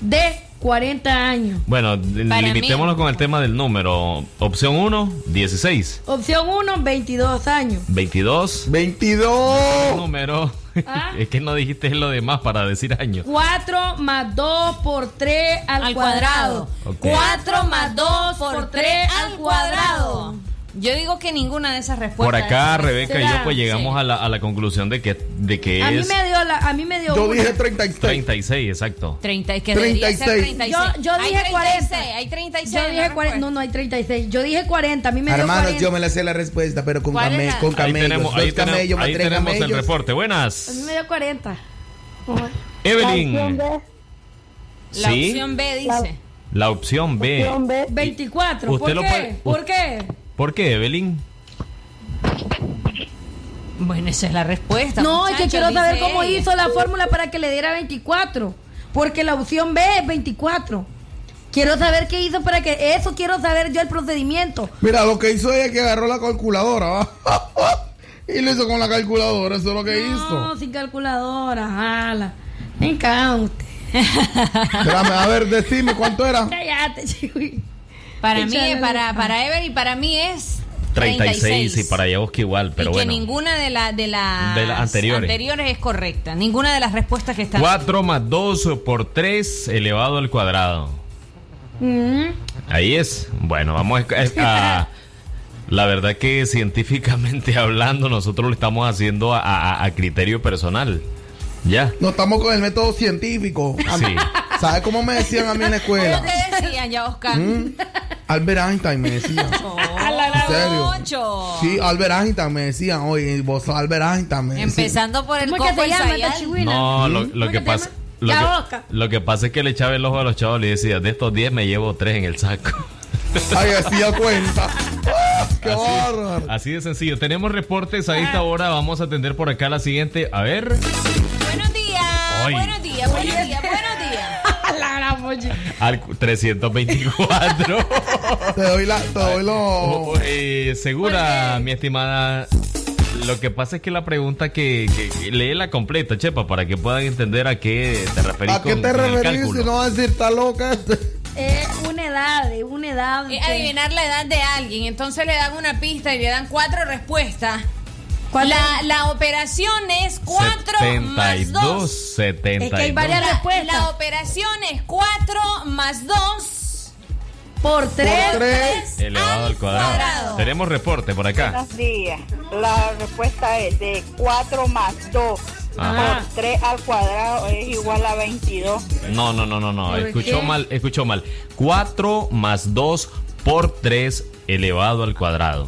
D, 40 años. Bueno, Para limitémonos con el tema del número. Opción 1, 16. Opción 1, 22 años. 22. 22. Número. Ah. es que no dijiste lo demás para decir año. 4 más 2 por 3 al, Al cuadrado. Ok. 4 más 2 por 3 al cuadrado. Yo digo que ninguna de esas respuestas. Por acá, Rebeca y yo, pues llegamos Sí. a, la, a la conclusión de que, de que A mí es me dio la, a mí me dio Yo una. dije 36. 36, exacto. 30, es que debería ser 36. 36. Yo, yo dije 36, 40. Hay 36. Yo la dije 40. respuesta. No, no hay 36. Yo dije 40. A mí me dio Hermanos, 40. yo me la sé la respuesta, pero con, ¿Cuál came- la- con Ahí camellos. tenemos, Dos ahí tenemos, camellos, ahí tenemos el reporte. A mí Buenas. me dio 40. Evelyn. La ¿Sí? opción B dice. La opción B. 24. Usted ¿Por lo qué? puede- ¿Por qué? ¿Por qué, Evelyn? Bueno, esa es la respuesta. No, es que quiero saber dice cómo ella. hizo la fórmula para que le diera 24. Porque la opción B es 24. Quiero saber qué hizo para que. Eso quiero saber yo el procedimiento. Mira, lo que hizo ella es que agarró la calculadora, ¿va? y lo hizo con la calculadora, eso es lo que hizo. No, sin calculadora. Jala. Me encanta usted. Espérame, a ver, decime cuánto era. Cállate, chihui. Para mí, para, para Evelyn, para mí es 36 y para Yaboski igual, pero y que bueno. ninguna de, la, de, las De las anteriores. es correcta. Ninguna de las respuestas que están. 4 más 2 por 3 elevado al cuadrado. Mm. Ahí es. Bueno, vamos a... a- la verdad que científicamente hablando nosotros lo estamos haciendo a, a- a criterio personal. Ya. No estamos con el método científico. Sí. ¿Sabes cómo me decían a mí en la ¿Cómo escuela? te decían ya, Oscar? Mm. Albert Einstein me decía. A la ¿En serio? Ocho. Sí, Albert Einstein me decían, oye, vos sos Albert Einstein. Me decían. Empezando por el ¿Cómo que se llama? No, lo, lo ¿Cómo que que te pasa... Lo Ya, que, Oscar. lo que pasa es que le echaba el ojo a los chavos y le decía, de estos 10 me llevo 3 en el saco. Ay, así da cuenta. Ah, ¡Qué bárbaro! Así de sencillo. Tenemos reportes a esta hora. Vamos a atender por acá la siguiente. A ver. Buenos días, buenos días, buenos días, buenos días. La gran mochi. Al 324. Te doy la, te doy lo. Oh, eh, segura, mi estimada. Lo que pasa es que la pregunta que, que, que lee la completa, Chepa, para que puedan entender a qué te referís ¿A qué con- te con referís si no vas a decir está loca? Es una edad, es una edad. Es que- adivinar la edad de alguien. Entonces le dan una pista y le dan cuatro respuestas. ¿Cuál La, la operación es 4 más 72, 2. 72. Es que hay varias La, respuestas. la operación es 4 más 2 Por 3. tres. Elevado al cuadrado. cuadrado. Tenemos reporte por acá. Buenos días. La respuesta es de 4 más 2 Ajá. por 3 al cuadrado es igual a 22. No, no, no, no, no. ¿Por Escuchó qué? mal, escuchó mal. 4 más 2 por 3 elevado al cuadrado.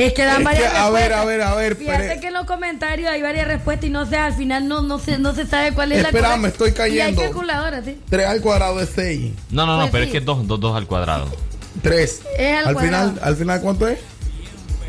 Es que dan Es varias que, a ver, respuestas. a ver, a ver, Fíjate espere. que en los comentarios hay varias respuestas y no sé, al final no, no, se, no se sabe cuál es la Espera, correcta. me estoy Y hay cayendo. calculadora, sí. 3 al cuadrado es 6. No, no, no, Pues pero sí. es que 2, 2, 2 al cuadrado. 3. Es al Al cuadrado. final, al final, ¿cuánto es?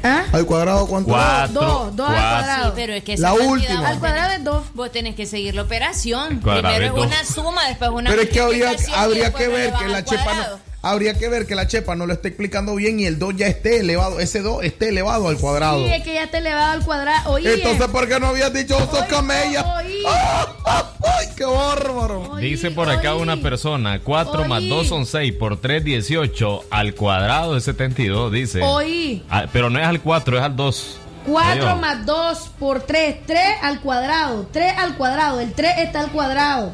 ¿Ah? Al cuadrado, ¿cuánto es? 4. Dos, dos al cuadrado. Sí, pero es que La última. Al cuadrado es 2. Vos tenés que seguir la operación. Cuadrado Primero es es dos. una suma, después una Pero es que habría, habría que ver que la chepa no, habría que ver que la chepa no lo esté explicando bien y el 2 ya esté elevado, ese 2 esté elevado al cuadrado. Sí, es que ya está elevado al cuadrado. Oye, Entonces, ¿por qué no habías dicho sos Oye, camella? oye. ¡Ah, ah, ¡Ay, qué bárbaro. Dice por acá una persona, 4 más Oí. 2 son 6, por 3, 18, al cuadrado es 72, dice. Oí. Ah, pero no es al 4, es al 2. 4 Adiós. más 2 por 3. 3 al cuadrado. 3 al cuadrado. El 3 está al cuadrado.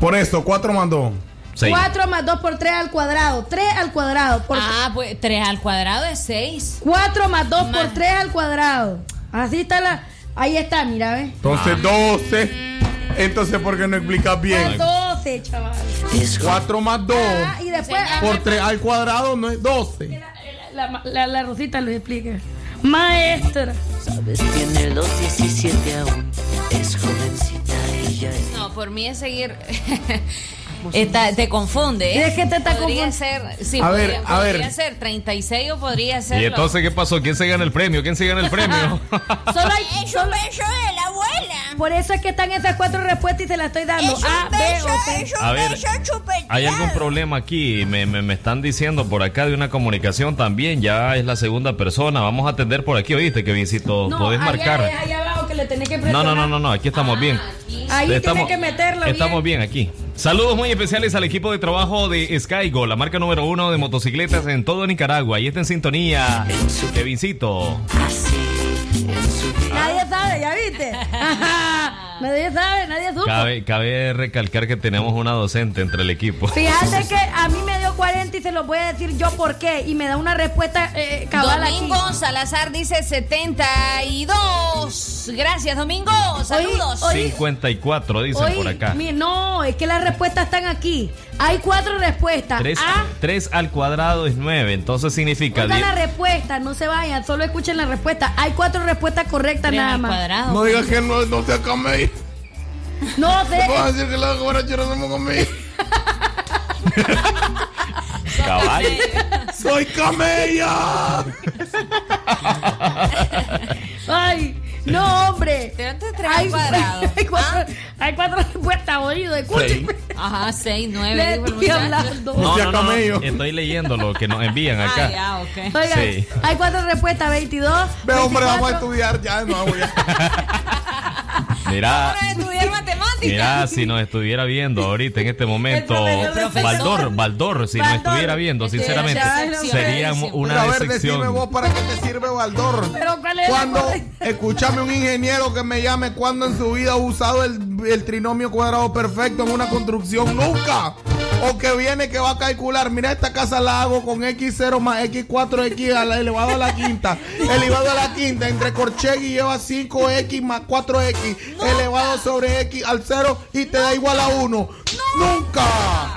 Por esto, 4 más 2. 4 más 2 por 3 al cuadrado. 3 al cuadrado. Por Ah, pues 3 al cuadrado es 6. 4 más 2 por 3 al cuadrado. Así está la. Ahí está, mira, ¿ves? Entonces 12. Entonces, ¿por qué no explicas bien? 12, chaval. 4 más 2 Ah, y después. por 3 al cuadrado no es 12. La, la, la Rosita lo explica. Maestra. Sabes, tiene los 17 aún. Es jovencita ella. Es... No, por mí es seguir. Está- te confunde, ¿eh? Es que te está podría confundiendo. ser, sí, A ver, podría, a ver. podría ser 36 o podría ser. ¿Y entonces qué pasó? ¿Quién se gana el premio? ¿Quién se gana el premio? Solo hay. Solo... de la abuela. Por eso es que están esas cuatro respuestas y te las estoy dando. A, B o C. A ver, ¿hay algún problema aquí? Me, me, me están diciendo por acá de una comunicación también. Ya es la segunda persona. Vamos a atender por aquí, ¿oíste, Kevincito? No, Podés allá marcar. es allá abajo que le tenés que No, presionar. no, no, no, no, aquí estamos bien. Ahí estamos, tiene que meterlo Estamos bien. bien aquí. Saludos muy especiales al equipo de trabajo de Skygo, la marca número uno de motocicletas en todo Nicaragua. Y está en sintonía, Kevincito. Nadie sabe, ¿ya viste? nadie sabe, nadie supo. Cabe, cabe recalcar que tenemos una docente entre el equipo. Fíjate que a mí me dio 40 y se lo voy a decir yo por qué. Y me da una respuesta eh, cabal Domingo aquí. Salazar dice 72. Gracias, Domingo. Saludos. 54 dicen por acá. mi- no, es que las respuestas están aquí. Hay cuatro respuestas. 3, A, al cuadrado es 9, entonces significa 10. la respuesta, no se vayan, solo escuchen la respuesta. Hay cuatro respuestas correctas nada más. cuadrado. No digas que no, no sea camey. No sé. A decir que la borrachera somos camey. Caballo. ¡Soy camella! Ay, no, hombre. tres Hay, al cuadrado. hay cuatro, hay cuatro respuestas, oído, escuchen. Ajá, 6, 9. Le estoy hablando. No, no, no, estoy leyendo lo que nos envían acá. Ah, ya, ok. Oigan, Sí. hay cuatro respuestas, 22. Ve, hombre, 24. vamos a estudiar ya. No, voy a... Mira, Para estudiar matemáticas. mira, si nos estuviera viendo ahorita en este momento. Baldor, Baldor, si nos Baldor. estuviera viendo, sinceramente, Decepción. sería Pero una a ver, decime decepción. vos para qué te sirve Baldor. Pero ¿cuál es la Cuando, escúchame un ingeniero que me llame cuando en su vida ha usado el, el trinomio cuadrado perfecto en una construcción. Nunca. O que viene que va a calcular, mira esta casa la hago con X0 más X4X al elevado a la quinta. Elevado a la quinta entre corchegui lleva 5X más 4X elevado sobre X al 0 y te da igual a 1. Nunca.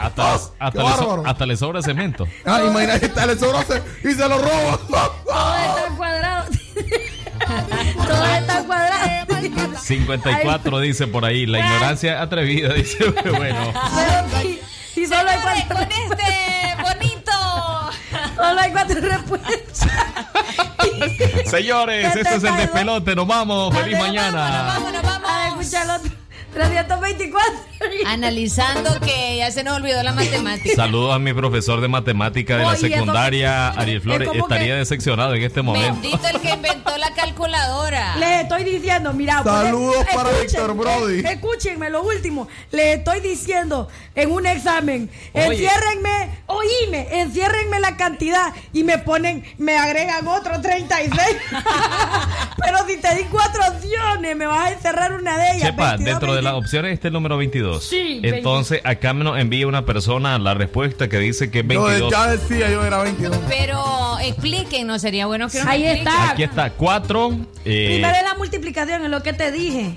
Hasta, hasta, qué le so- hasta le sobra cemento. Ah, imagínate, está le sobró se- y se lo roba. Todos están cuadrados. Todos están cuadrados. 54 dice por ahí, la ignorancia atrevida, dice, bueno. Pero y solo hay cuatro, con este bonito. solo hay cuatro respuestas. Señores, este es el despelote, nos vamos, feliz mañana. Vámonos, vamos. A escuchar el otro. 324. Analizando que ya se nos olvidó la matemática. Saludos a mi profesor de matemática de la secundaria, Ariel Flores. es Estaría que- decepcionado en este momento. Bendito el que inventó la calculadora. Les estoy diciendo, mira. Saludos pues, para Víctor Brody. eh, Escúchenme, lo último. Les estoy diciendo en un examen, Oye. enciérrenme, oíme, enciérrenme la cantidad y me ponen, me agregan otro 36. Pero si te di cuatro opciones, me vas a encerrar una de ellas. Sepa, 22, dentro de las 20. opciones está el número 22. Sí, Entonces, acá me nos envía una persona la respuesta que dice que es Yo 22. ya decía, yo era 22. Pero explíquenos, sería bueno que nos Ahí expliquen. está. Aquí está, 4. Primero es la multiplicación, es lo que te dije.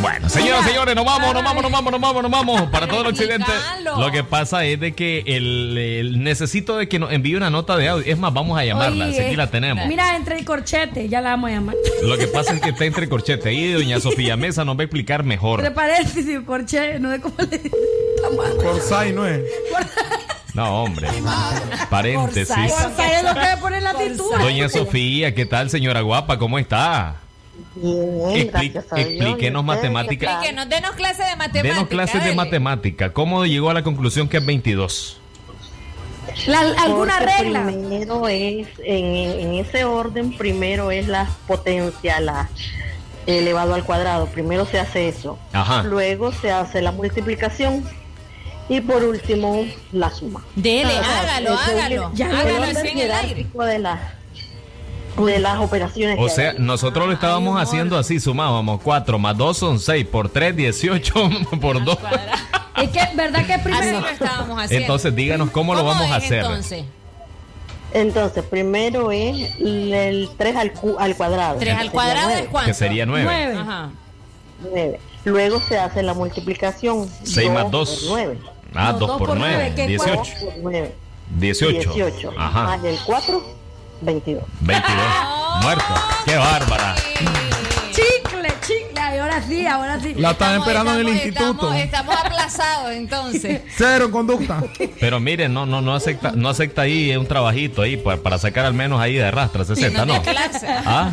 Bueno, señoras y señores, nos vamos, nos vamos, nos vamos, nos vamos, nos vamos para todo el occidente. Lo que pasa es de que el, el- necesito de que nos envíe una nota de audio. Es más, vamos a llamarla, Oye, si aquí la tenemos. Mira, entre el corchete, ya la vamos a llamar. Lo que pasa es que está entre corchete ahí, doña Sofía Mesa nos va a explicar mejor. Entre paréntesis, corchete, no sé cómo le Corsay, ¿no es? No, hombre. Paréntesis. Corsay es lo que le pone la tintura. Doña Sofía, ¿qué tal, señora guapa? ¿Cómo está? Bien, Expli- gracias a Dios. explíquenos ¿Y ustedes matemática. qué tal? Explíquenos, denos clases de matemática. Denos clases de matemática. ¿Cómo llegó a la conclusión que es 22? La- ¿Alguna Porque regla? Primero es, en, en ese orden, primero es la potencia, la, elevado al cuadrado. Primero se hace eso. Ajá. Luego se hace la multiplicación. Y por último, la suma. Dele, Ah, hágalo, el- hágalo. el Hágalo en el aire. de, la- de las operaciones. O que sea, hay. nosotros lo estábamos haciendo así, sumábamos 4 más 2 son 6, por 3, 18, por 2. Es que, ¿verdad que Así primero? lo estábamos haciendo. Entonces díganos cómo lo vamos a hacer. Entonces, Entonces, primero es el 3 al, cu- al cuadrado. 3 al cuadrado es cuánto? Que sería nueve. Nueve. Ajá. Nueve. Luego se hace la multiplicación. 6 más Dos 2. por nueve. Ah, No, 2 dos por por 9, nueve, ¿qué 18. Dos por nueve. 18. 18. Ajá. Más el 4, 22. 22. Muerto. Qué bárbara. Ay, ahora sí, ahora sí. La están Estamos- esperando en el estamos- instituto. Estamos, estamos aplazados entonces. Cero en conducta. Pero mire, no, no, no acepta, no acepta ahí un trabajito ahí para, para sacar al menos ahí de rastra 60, no ¿no? Ah,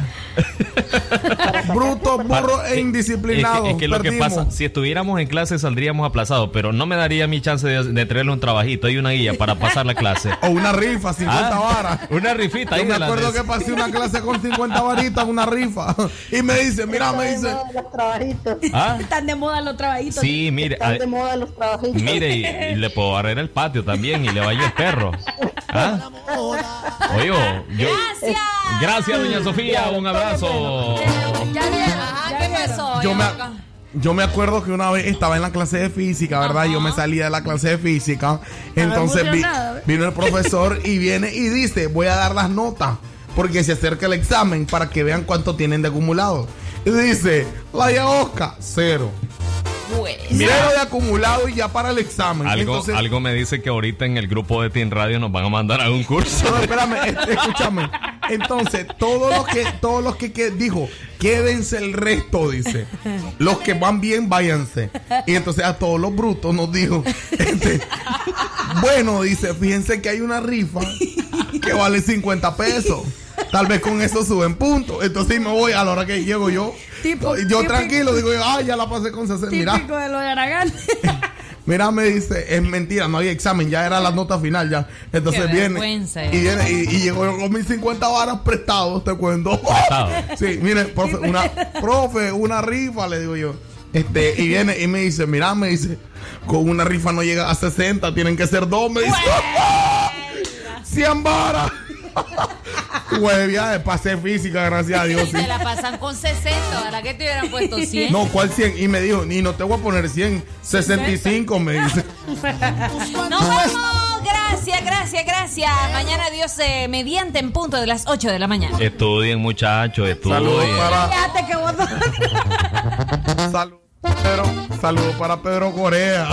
Bruto, burro e es indisciplinado. que, es que lo que pasa, si estuviéramos en clase saldríamos aplazados, pero no me daría mi chance de, de traerle un trabajito y una guía para pasar la clase. O una rifa, 50 Ah, varas. Una rifita ahí Yo me de las acuerdo que pasé una clase con 50 varitas, una rifa. Y me dice, mira, me dice. Los trabajitos. Ah, Están de moda los trabajitos. sí, mire, Están de moda los trabajitos. mire, y, y le puedo barrer el patio también y le baño el perro. ¿Ah? Oye, yo, Gracias. gracias, doña Sofía, un abrazo. Ya vieron, Ajá, ya ¿qué vieron. pasó? Yo me, yo me acuerdo que una vez estaba en la clase de física, ¿verdad? Yo me salía de la clase de física. Entonces vi- vino el profesor y viene y dice, voy a dar las notas. Porque se acerca el examen para que vean cuánto tienen de acumulado. Y dice, la de Oscar, cero. Pues. Cero de acumulado y ya para el examen. Algo, Entonces, algo me dice que ahorita en el grupo de Team Radio nos van a mandar a un curso. No, espérame, escúchame. Entonces, todos los que, todos los que, que dijo, quédense el resto, dice. Los que van bien, váyanse. Y entonces a todos los brutos nos dijo, este, bueno, dice, fíjense que hay una rifa que vale 50 pesos. Tal vez con eso suben puntos. Entonces me voy a la hora que llego yo. Tipo- yo típico- tranquilo, digo, ah, ya la pasé con 60. Mira, Típico de lo de Aragán. Mira, me dice, es mentira, no hay examen, ya era la nota final ya. Entonces Qué viene y, viene y, y llegó con mis 50 varas prestados, te cuento. Prestado. Sí, mire, profe, una, profe, una rifa, le digo yo. Este, y viene y me dice, mira, me dice, con una rifa no llega a 60, tienen que ser dos, me dice. 100 varas. Güey, viaje, pasé física, gracias a Dios. sí. Se la pasan con 60, ¿verdad que te hubieran puesto 100? No, ¿cuál 100? Y me dijo, ni no te voy a poner 100, 65, me dice. Nos vamos. Gracias, gracias, gracias. Mañana Dios eh, mediante en punto de las 8 de la mañana. Estudien, muchachos, Saludos estudien. para, Fíjate que vos no- Salud, Pedro. Saludos para Pedro Corea.